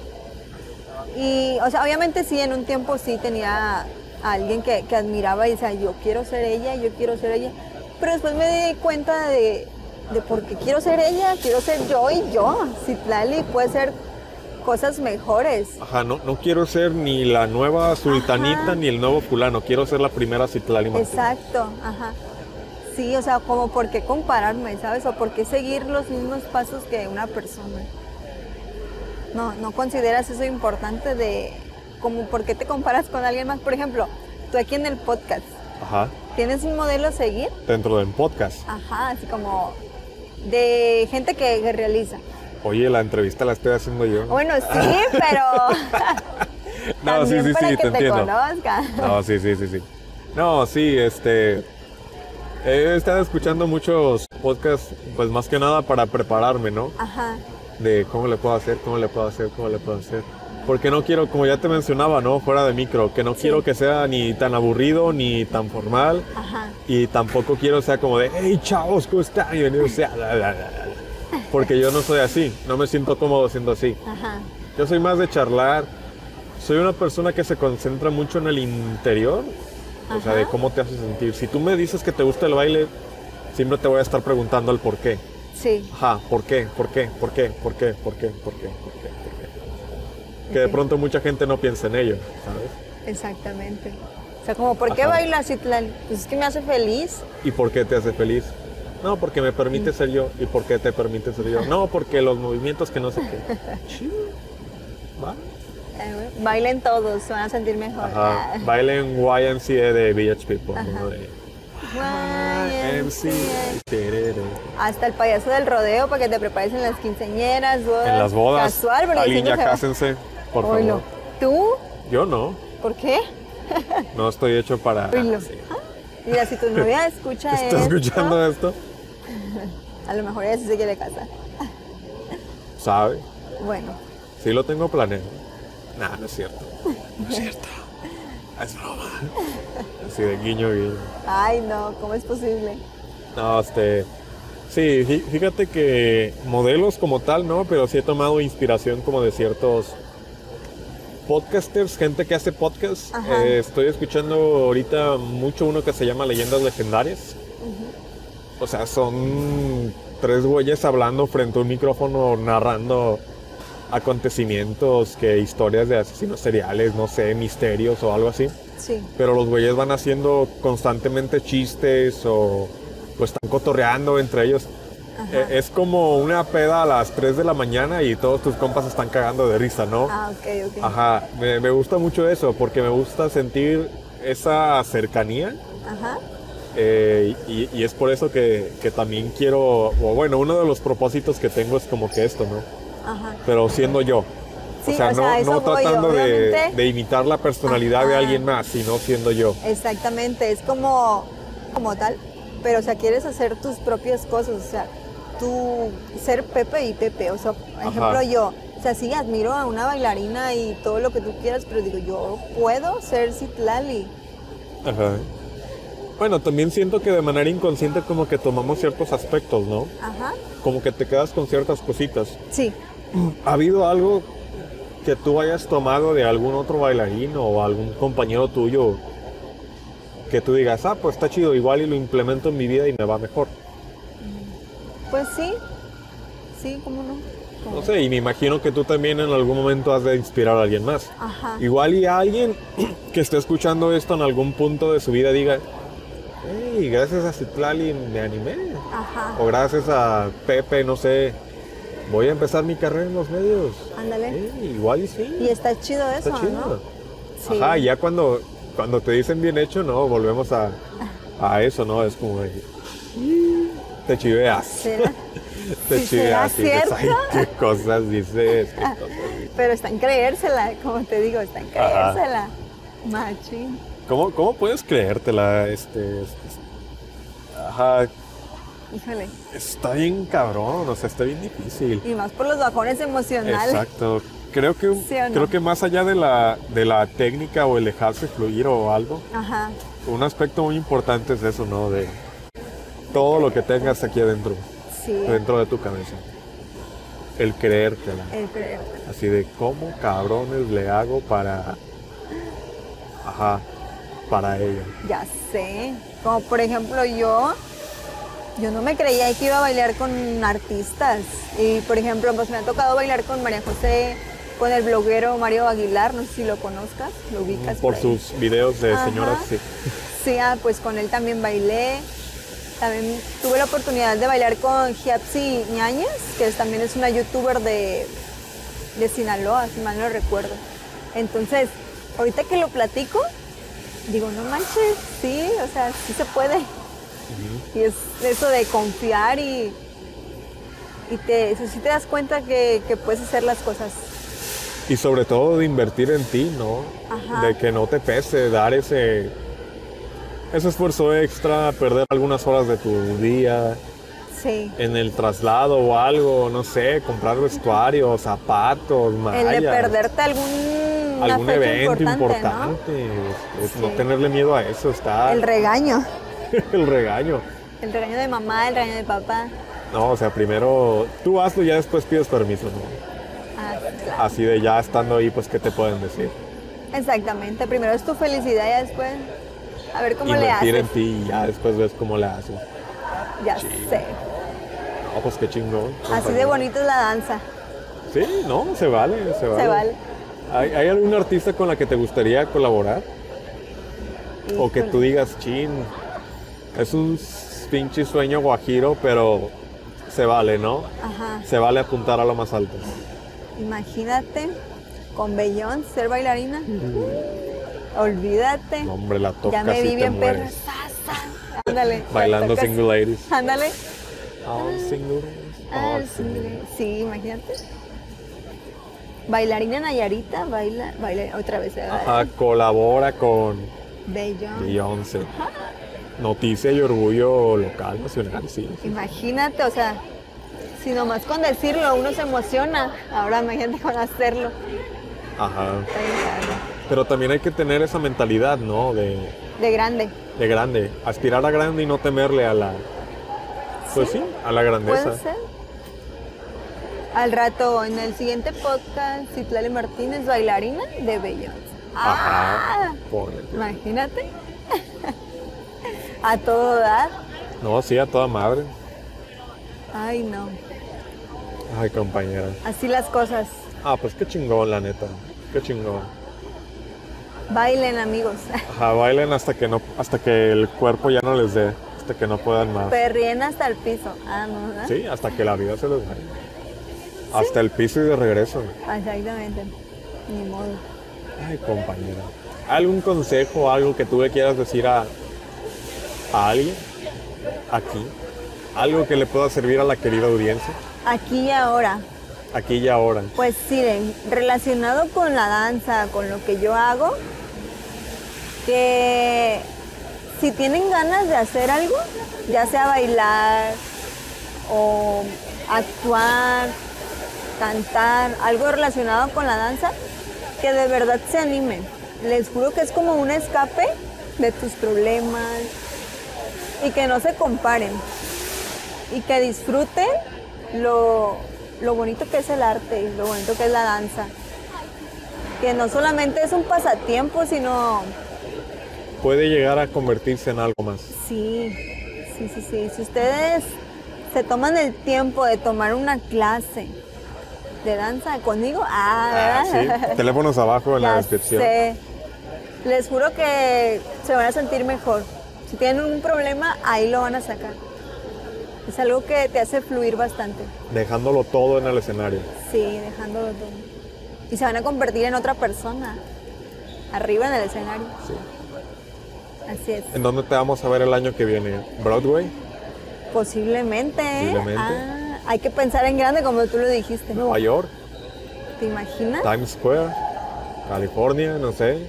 Y, o sea, obviamente sí, en un tiempo sí tenía a alguien que, que admiraba y decía, yo quiero ser ella, yo quiero ser ella. Pero después me di cuenta de, de por qué quiero ser ella, quiero ser yo y yo. Citlali puede ser cosas mejores. Ajá, no, no quiero ser ni la nueva sultanita Ajá. ni el nuevo fulano, quiero ser la primera Citlali Martínez. Exacto, ajá. Sí, o sea, como por qué compararme, ¿sabes? O por qué seguir los mismos pasos que una persona. No, no consideras eso importante de como por qué te comparas con alguien más. Por ejemplo, tú aquí en el podcast, Ajá, ¿tienes un modelo a seguir? dentro del podcast. Ajá, así como de gente que, que realiza. Oye, la entrevista la estoy haciendo yo. Bueno, sí, pero no, sí, sí, para sí, que te te, entiendo. conozca. No, sí, sí, sí, sí. No, sí, este. He estado escuchando muchos podcasts, pues más que nada para prepararme, ¿no? Ajá, De cómo le puedo hacer, cómo le puedo hacer, cómo le puedo hacer. Porque no quiero, como ya te mencionaba, ¿no? Fuera de micro, que no quiero que sea ni tan aburrido ni tan formal. ajá. Y tampoco quiero sea como de, hey chavos, ¿cómo están? Bienvenidos a... la, la, la, la". Porque yo no soy así, no me siento cómodo siendo así. Ajá, Yo soy más de charlar, soy una persona que se concentra mucho en el interior, o sea, de cómo te hace sentir. Si tú me dices que te gusta el baile, siempre te voy a estar preguntando el por qué. sí. Ajá, ¿por qué? ¿Por qué? ¿Por qué? ¿Por qué? ¿Por qué? ¿Por qué? ¿Por qué? ¿Por qué? Que de pronto mucha gente no piensa en ello, ¿sabes? Exactamente. O sea, como, ¿por qué Ajá. bailas, Citlali? Pues es que me hace feliz. ¿Y por qué te hace feliz? No, porque me permite ser yo. ¿Y por qué te permite ser yo? No, porque los movimientos que no sé qué. Chido. Va. Eh, Bailen todos, se van a sentir mejor. Ajá. Bailen YMCA de Village People. ¿no? De YMCA. Terere. Hasta el payaso del rodeo para que te prepares en las quinceañeras, bodas. En las bodas. Casual, pero Alguien ya cásense, por Oilo. favor. tú? Yo no. ¿Por qué? No estoy hecho para. Oílo. Sí. Ah, Mira, si tu novia escucha ¿Estás esto, escuchando esto? a lo mejor ella sí se quiere casar. ¿Sabe? Bueno, Sí lo tengo planeado. Nah, no es cierto. No es cierto. Es broma. Así de guiño, guiño. ay no, ¿cómo es posible? No, este. Sí, fí- fíjate que modelos como tal, no, pero sí he tomado inspiración como de ciertos podcasters, gente que hace podcasts. Ajá. Eh, estoy escuchando ahorita mucho uno que se llama Leyendas Legendarias. O sea, son tres güeyes hablando frente a un micrófono, narrando acontecimios, que historias de asesinos seriales, no sé, misterios o algo así. Sí. Pero los güeyes van haciendo constantemente chistes o, o están cotorreando entre ellos. Eh, es como una peda a las 3 de la mañana y todos tus compas están cagando de risa, ¿no? Ah, ok, ok. Ajá, me, me gusta mucho eso porque me gusta sentir esa cercanía Ajá. eh, y, y es por eso que, que también quiero, o bueno, uno de los propósitos que tengo es como que esto, ¿no? Ajá. Pero siendo yo. Sí, o sea, o sea, no, a eso no tratando de, de imitar la personalidad de alguien más, sino siendo yo. Exactamente, es como, como tal, pero o sea, quieres hacer tus propias cosas, o sea, tú ser Pepe y Pepe, o sea, por ejemplo Ajá. yo, o sea, sí admiro a una bailarina y todo lo que tú quieras, pero digo, yo puedo ser Citlali. Ajá. Bueno, también siento que de manera inconsciente como que tomamos ciertos aspectos, ¿no? Ajá. Como que te quedas con ciertas cositas. Sí. ¿Ha habido algo que tú hayas tomado de algún otro bailarín o algún compañero tuyo que tú digas, ah, pues está chido, igual y lo implemento en mi vida y me va mejor? Pues sí. Sí, ¿cómo no? No sé, y me imagino que tú también en algún momento has de inspirar a alguien más. Ajá. Igual y alguien que esté escuchando esto en algún punto de su vida diga, hey, gracias a Citlali me animé. Ajá. O gracias a Pepe, no sé, voy a empezar mi carrera en los medios. Ándale. Hey, igual y sí. Y está chido eso, Está chido. ¿no? Sí. Ajá, ya cuando, cuando te dicen bien hecho, no, volvemos a, a eso, ¿no? Es como de, te chiveas. ¿Será? Te sí, ¿será chiveas y dices, ay, cierto? qué cosas dices, qué cosas dices. Pero está en creérsela, como te digo, está en Ajá. creérsela. Machín. ¿Cómo, ¿Cómo puedes creértela? Este, este- ajá, Híjole. está bien cabrón, o sea, está bien difícil. Y más por los bajones emocionales. Exacto. Creo que, ¿Sí no? creo que más allá de la, de la técnica o el dejarse fluir o algo, Ajá. un aspecto muy importante es eso, ¿no? De todo lo que tengas aquí adentro, Sí. dentro de tu cabeza. El creértela. El creer. Así de cómo cabrones le hago para. Ajá, para ella. Ya sé. Como por ejemplo yo, yo no me creía que iba a bailar con artistas. Y por ejemplo, pues me ha tocado bailar con María José, con el bloguero Mario Aguilar, no sé si lo conozcas, lo ubicas. Por sus videos de Ajá. señoras, sí. Sí, ah, pues con él también bailé. También tuve la oportunidad de bailar con Giapsi Ñañez, que también es una youtuber de, de Sinaloa, si mal no recuerdo. Entonces, ahorita que lo platico, digo, no manches, sí, o sea, sí se puede. Y es eso de confiar y, y te, eso sí te das cuenta que, que puedes hacer las cosas. Y sobre todo de invertir en ti, ¿no? Ajá. De que no te pese, dar ese, ese esfuerzo extra, perder algunas horas de tu día Sí. en el traslado o algo, no sé, comprar vestuario, zapatos, mallas. El de perderte algún, algún evento importante, importante. Es- es no Sí. tenerle miedo a eso, ¿no? está El regaño. el regaño. El regaño de mamá, el regaño de papá. No, o sea, primero tú hazlo y ya después pides permiso, ¿no? Ah, claro. Así de ya estando ahí, pues, ¿qué te pueden decir? Exactamente. Primero es tu felicidad y después a ver cómo le haces. en ti y ya después ves cómo le haces. Ya sé. No, pues qué chingón. Así de bonita es la danza. Sí, no, se vale, se vale. Se vale. ¿Hay, hay algún artista con la que te gustaría colaborar? O que tú digas, chin, es un pinche sueño guajiro, pero se vale, ¿no? Ajá. Se vale apuntar a lo más alto. Imagínate con Bellón ser bailarina. Olvídate. No, hombre, la tocas ya me vi bien perra. Ándale. Bailando single ladies. Ándale. All single. Ah, all sí, single. sí, imagínate. Bailarina Nayarita, baila, baila otra vez. Ajá, colabora con. Beyoncé. Noticia y orgullo local, nacional, sí. Imagínate, o sea, si nomás con decirlo uno se emociona, ahora imagínate con hacerlo. Ajá. Está bien padre. Pero también hay que tener esa mentalidad, ¿no? De, De grande. de grande. Aspirar a grande y no temerle a la. Pues sí, a la grandeza. Puede ser. Al rato, en el siguiente podcast, Citlali Martínez, bailarina de Beyoncé. Ah, Ajá. Ponle. imagínate. A todo dar. No, sí, a toda madre. Ay, no. Ay, compañera. Así las cosas. Ah, pues qué chingón, la neta. Qué chingón. Bailen, amigos. Ajá, bailen hasta que no, hasta que el cuerpo ya no les dé, hasta que no puedan más. Perrien hasta el piso. Ah, no, ¿verdad? Sí, hasta que la vida se les vaya. Hasta el piso y de regreso. Exactamente. Ni modo. Ay, compañera. ¿Algún consejo, algo que tú le quieras decir a, a alguien aquí? Algo que le pueda servir a la querida audiencia, Aquí y ahora. aquí y ahora. Pues sí, relacionado con la danza, con lo que yo hago, que si tienen ganas de hacer algo, ya sea bailar o actuar, cantar, algo relacionado con la danza, que de verdad se animen. Les juro que es como un escape de tus problemas y que no se comparen y que disfruten lo, lo bonito que es el arte y lo bonito que es la danza. Que no solamente es un pasatiempo, sino Puede llegar a convertirse en algo más. sí, sí, sí, sí. Si ustedes se toman el tiempo de tomar una clase de danza conmigo, ah, Ah, sí. Teléfonos abajo en la descripción. sé. Les juro que se van a sentir mejor. Si tienen un problema, ahí lo van a sacar. Es algo que te hace fluir bastante. Dejándolo todo en el escenario. Sí, dejándolo todo. Y se van a convertir en otra persona. Arriba en el escenario. Sí. Así es. ¿En dónde te vamos a ver el año que viene? ¿Broadway? Posiblemente. Posiblemente. Ah, hay que pensar en grande como tú lo dijiste. ¿Nueva York? ¿Te imaginas? ¿Times Square? ¿California? No sé.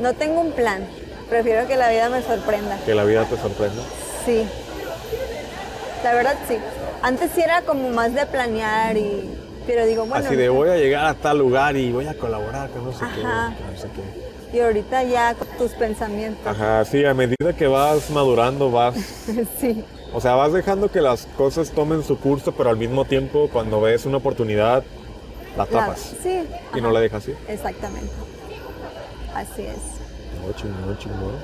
No tengo un plan. Prefiero que la vida me sorprenda. Que la vida te sorprenda. Sí. La verdad sí. Antes sí era como más de planear y... Pero digo, bueno... Así de voy a llegar a tal lugar y voy a colaborar con no sé qué. Ajá. que no sé qué. Y ahorita ya tus pensamientos. Ajá, sí, a medida que vas madurando, vas. sí. O sea, vas dejando que las cosas tomen su curso, pero al mismo tiempo, cuando ves una oportunidad, la La- atrapas. sí. Y no la dejas ir. Exactamente. Así es. No, chingón, chingón.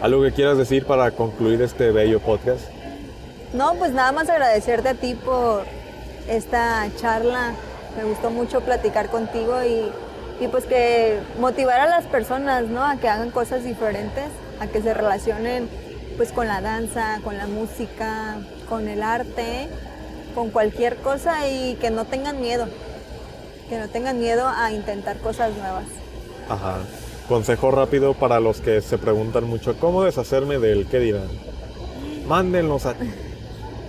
¿Algo que quieras decir para concluir este bello podcast? No, pues nada más agradecerte a ti por esta charla. Me gustó mucho platicar contigo y, y pues que motivar a las personas, ¿no? A que hagan cosas diferentes, a que se relacionen pues con la danza, con la música, con el arte, con cualquier cosa y que no tengan miedo. Que no tengan miedo a intentar cosas nuevas. Ajá. Consejo rápido para los que se preguntan mucho, ¿cómo deshacerme del qué dirán? Mándenlos a-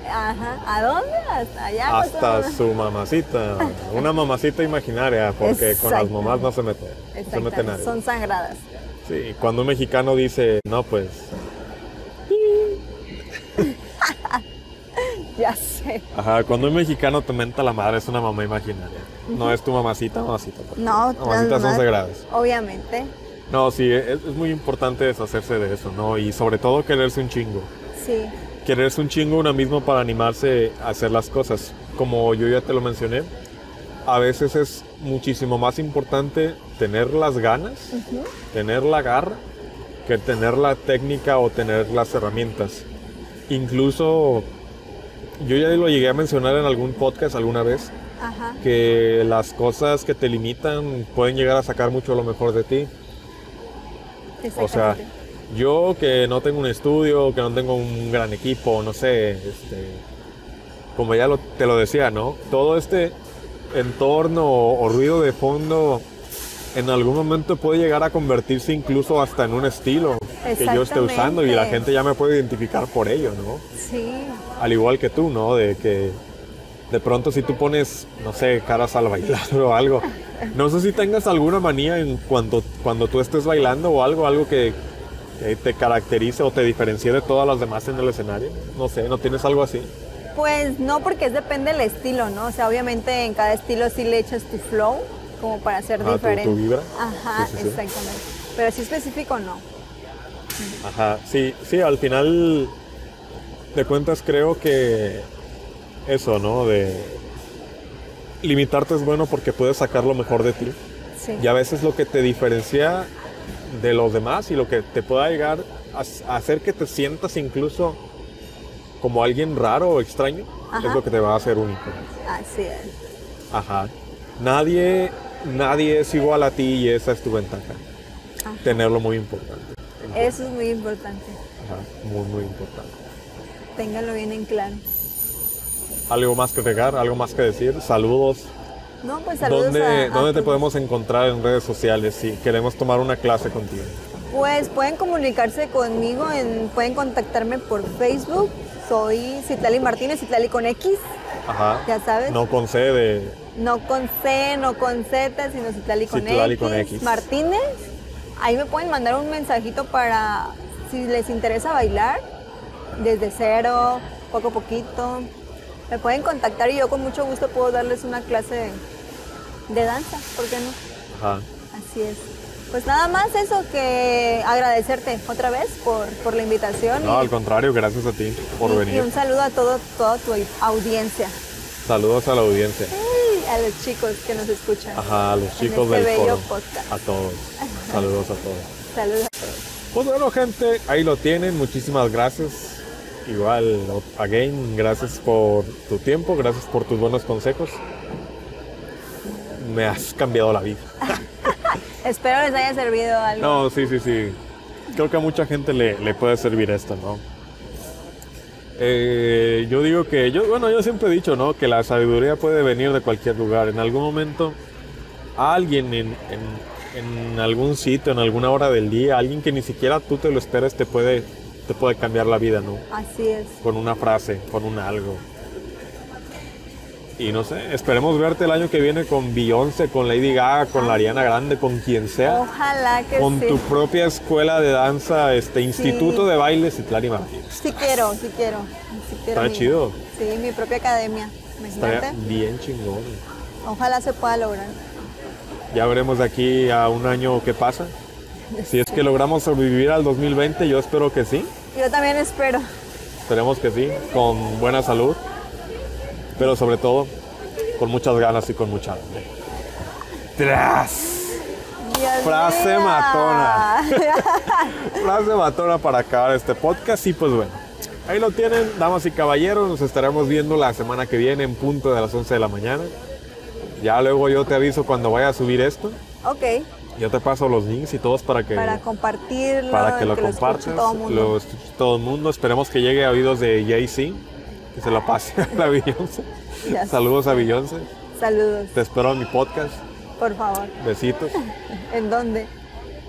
Ajá. ¿A dónde? Hasta allá. hasta pues, su mamacita. Una mamacita imaginaria, porque con las mamás no se mete. No se mete nadie. Son sagradas. Sí, cuando un mexicano dice, no, pues, Ya sé. ajá, cuando un mexicano te menta la madre es una mamá imaginaria. No es tu mamacita, mamacita. pues. No, Mamacitas son sagradas. Obviamente. No, sí, es, es muy importante deshacerse de eso, ¿no? Y sobre todo quererse un chingo. Sí. Quererse un chingo uno mismo para animarse a hacer las cosas. Como yo ya te lo mencioné, a veces es muchísimo más importante tener las ganas, tener la garra, que tener la técnica o tener las herramientas. Incluso, yo ya lo llegué a mencionar en algún podcast alguna vez, Ajá. que las cosas que te limitan pueden llegar a sacar mucho lo mejor de ti. O sea. Yo que no tengo un estudio, que no tengo un gran equipo, no sé, este, como ya lo- te lo decía, ¿no? Todo este entorno o, o ruido de fondo en algún momento puede llegar a convertirse incluso hasta en un estilo que yo esté usando y la gente ya me puede identificar por ello, ¿no? Sí. Al igual que tú, ¿no? De que de pronto si tú pones, no sé, caras al bailar o algo, no sé si tengas alguna manía en cuando, cuando tú estés bailando o algo, algo que, que te caracterice o te diferencie de todas las demás en el escenario. No sé, ¿no tienes algo así? Pues no, porque es depende del estilo, ¿no? O sea, obviamente en cada estilo sí le echas tu flow, como para ser Ah, tu- diferente. tu vibra. Ajá, Sí, sí, sí. exactamente. Pero sí específico no. Ajá, sí, sí, al final de cuentas creo que eso, ¿no? De limitarte es bueno porque puedes sacar lo mejor de ti. Sí. Y a veces lo que te diferencia de los demás y lo que te pueda llegar a hacer que te sientas incluso como alguien raro o extraño Ajá. es lo que te va a hacer único. Así es. Ajá. Nadie, nadie es igual a ti y esa es tu ventaja. Ajá. Tenerlo muy importante. Eso es muy importante. Ajá, muy, muy importante. Ténganlo bien en claro. ¿Algo más que agregar? ¿Algo más que decir? Saludos. No, pues saludos ¿Dónde, a, a ¿dónde te podemos encontrar en redes sociales si queremos tomar una clase contigo? Pues pueden comunicarse conmigo, en, pueden contactarme por Facebook. Soy Citlali Martínez, Citlali con X, Ajá. ya sabes. No con C de... No con C, no con Z, sino Citlali con, Citlali X. con X. Martínez. Ahí me pueden mandar un mensajito para si les interesa bailar, desde cero, poco a poquito. Me pueden contactar y yo con mucho gusto puedo darles una clase de, danza, ¿por qué no? Ajá. Así es. Pues nada más eso que agradecerte otra vez por, por la invitación No, y, al contrario, gracias a ti por y- y venir. un saludo a todo, toda tu audiencia, Saludos a la audiencia. a los chicos que nos escuchan. Ajá, a los chicos este del bello podcast. A todos. Saludos a todos. Saludos a todos. Pues bueno, gente, ahí lo tienen. Muchísimas gracias. Igual, again, gracias por tu tiempo, gracias por tus buenos consejos. Me has cambiado la vida. Espero les haya servido algo. No, sí, sí, sí. Creo que a mucha gente le, le puede servir esto, ¿no? Eh, yo digo que, yo, bueno, yo siempre he dicho, ¿no? Que la sabiduría puede venir de cualquier lugar. En algún momento, alguien en, en- en algún sitio, en alguna hora del día, alguien que ni siquiera tú te lo esperes, te puede, te puede cambiar la vida, ¿no? Así es. Con una frase, con un algo. Y no sé, esperemos verte el año que viene con Beyoncé, con Lady Gaga, con la Ariana Grande, con quien sea Ojalá que con sí. tu propia escuela de danza, este instituto de baile Citlali Martínez. Sí quiero, sí quiero. sí quiero Está mi- chido. Sí, mi propia academia. Imagínate. bien chingón. Ojalá se pueda lograr. Ya veremos de aquí a un año qué pasa. Si es que logramos sobrevivir al 2020, yo espero que sí. Yo también espero. Esperemos que sí, con buena salud. Pero sobre todo, con muchas ganas y con mucha hambre. ¡Tras! Dios Frase matona. Frase matona para acabar este podcast. Y pues bueno, ahí lo tienen, damas y caballeros. Nos estaremos viendo la semana que viene en punto de las 11 de la mañana. Ya luego yo te aviso cuando vaya a subir esto. ok, Yo te paso los links y todos para que, para compartirlo, para que lo compartas. todo el mundo. Lo todo el mundo. Esperemos que llegue a oídos de Jay-Z. Que se lo pase a la Beyoncé. Saludos a Beyoncé. Saludos, Te espero en mi podcast. por favor. Besitos. ¿En dónde?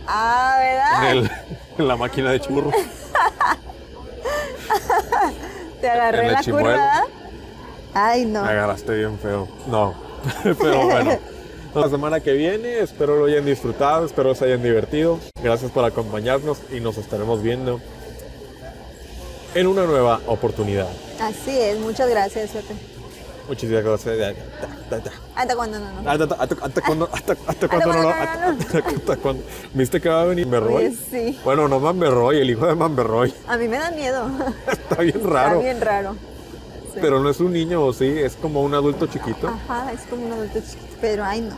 Ah, ¿verdad? En, el- en la máquina de churros. Te agarré en la chimuelo. curva. Ay, no. Me agarraste bien feo. No, pero bueno. La semana que viene espero lo hayan disfrutado, espero se hayan divertido. Gracias por acompañarnos y nos estaremos viendo en una nueva oportunidad. Así es, muchas gracias, Sote. Muchísimas gracias. Hasta cuando no, no. Hasta, hasta- hasta cuando, hasta, hasta cuando no, no, hasta, cuando- ¿Viste que va a venir Manberroy? Oye, sí. Bueno, no Manberroy, el hijo de Manberroy. A mí me da miedo. Está bien raro. Está bien raro. Sí. Pero no es un niño, ¿o sí? Es como un adulto chiquito. Ajá, es como un adulto chiquito. Pero ay, no.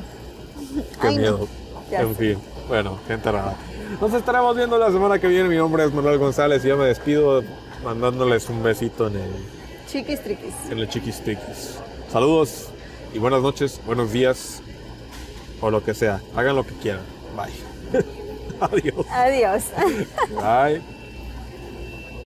Qué Ay, miedo. En fin, bueno, gente rara. Nos estaremos viendo la semana que viene. Mi nombre es Manuel González y yo me despido mandándoles un besito en el, Chiquis triquis. en el chiquis triquis. Saludos y buenas noches, buenos días o lo que sea. Hagan lo que quieran. Bye. Adiós. Adiós. Bye.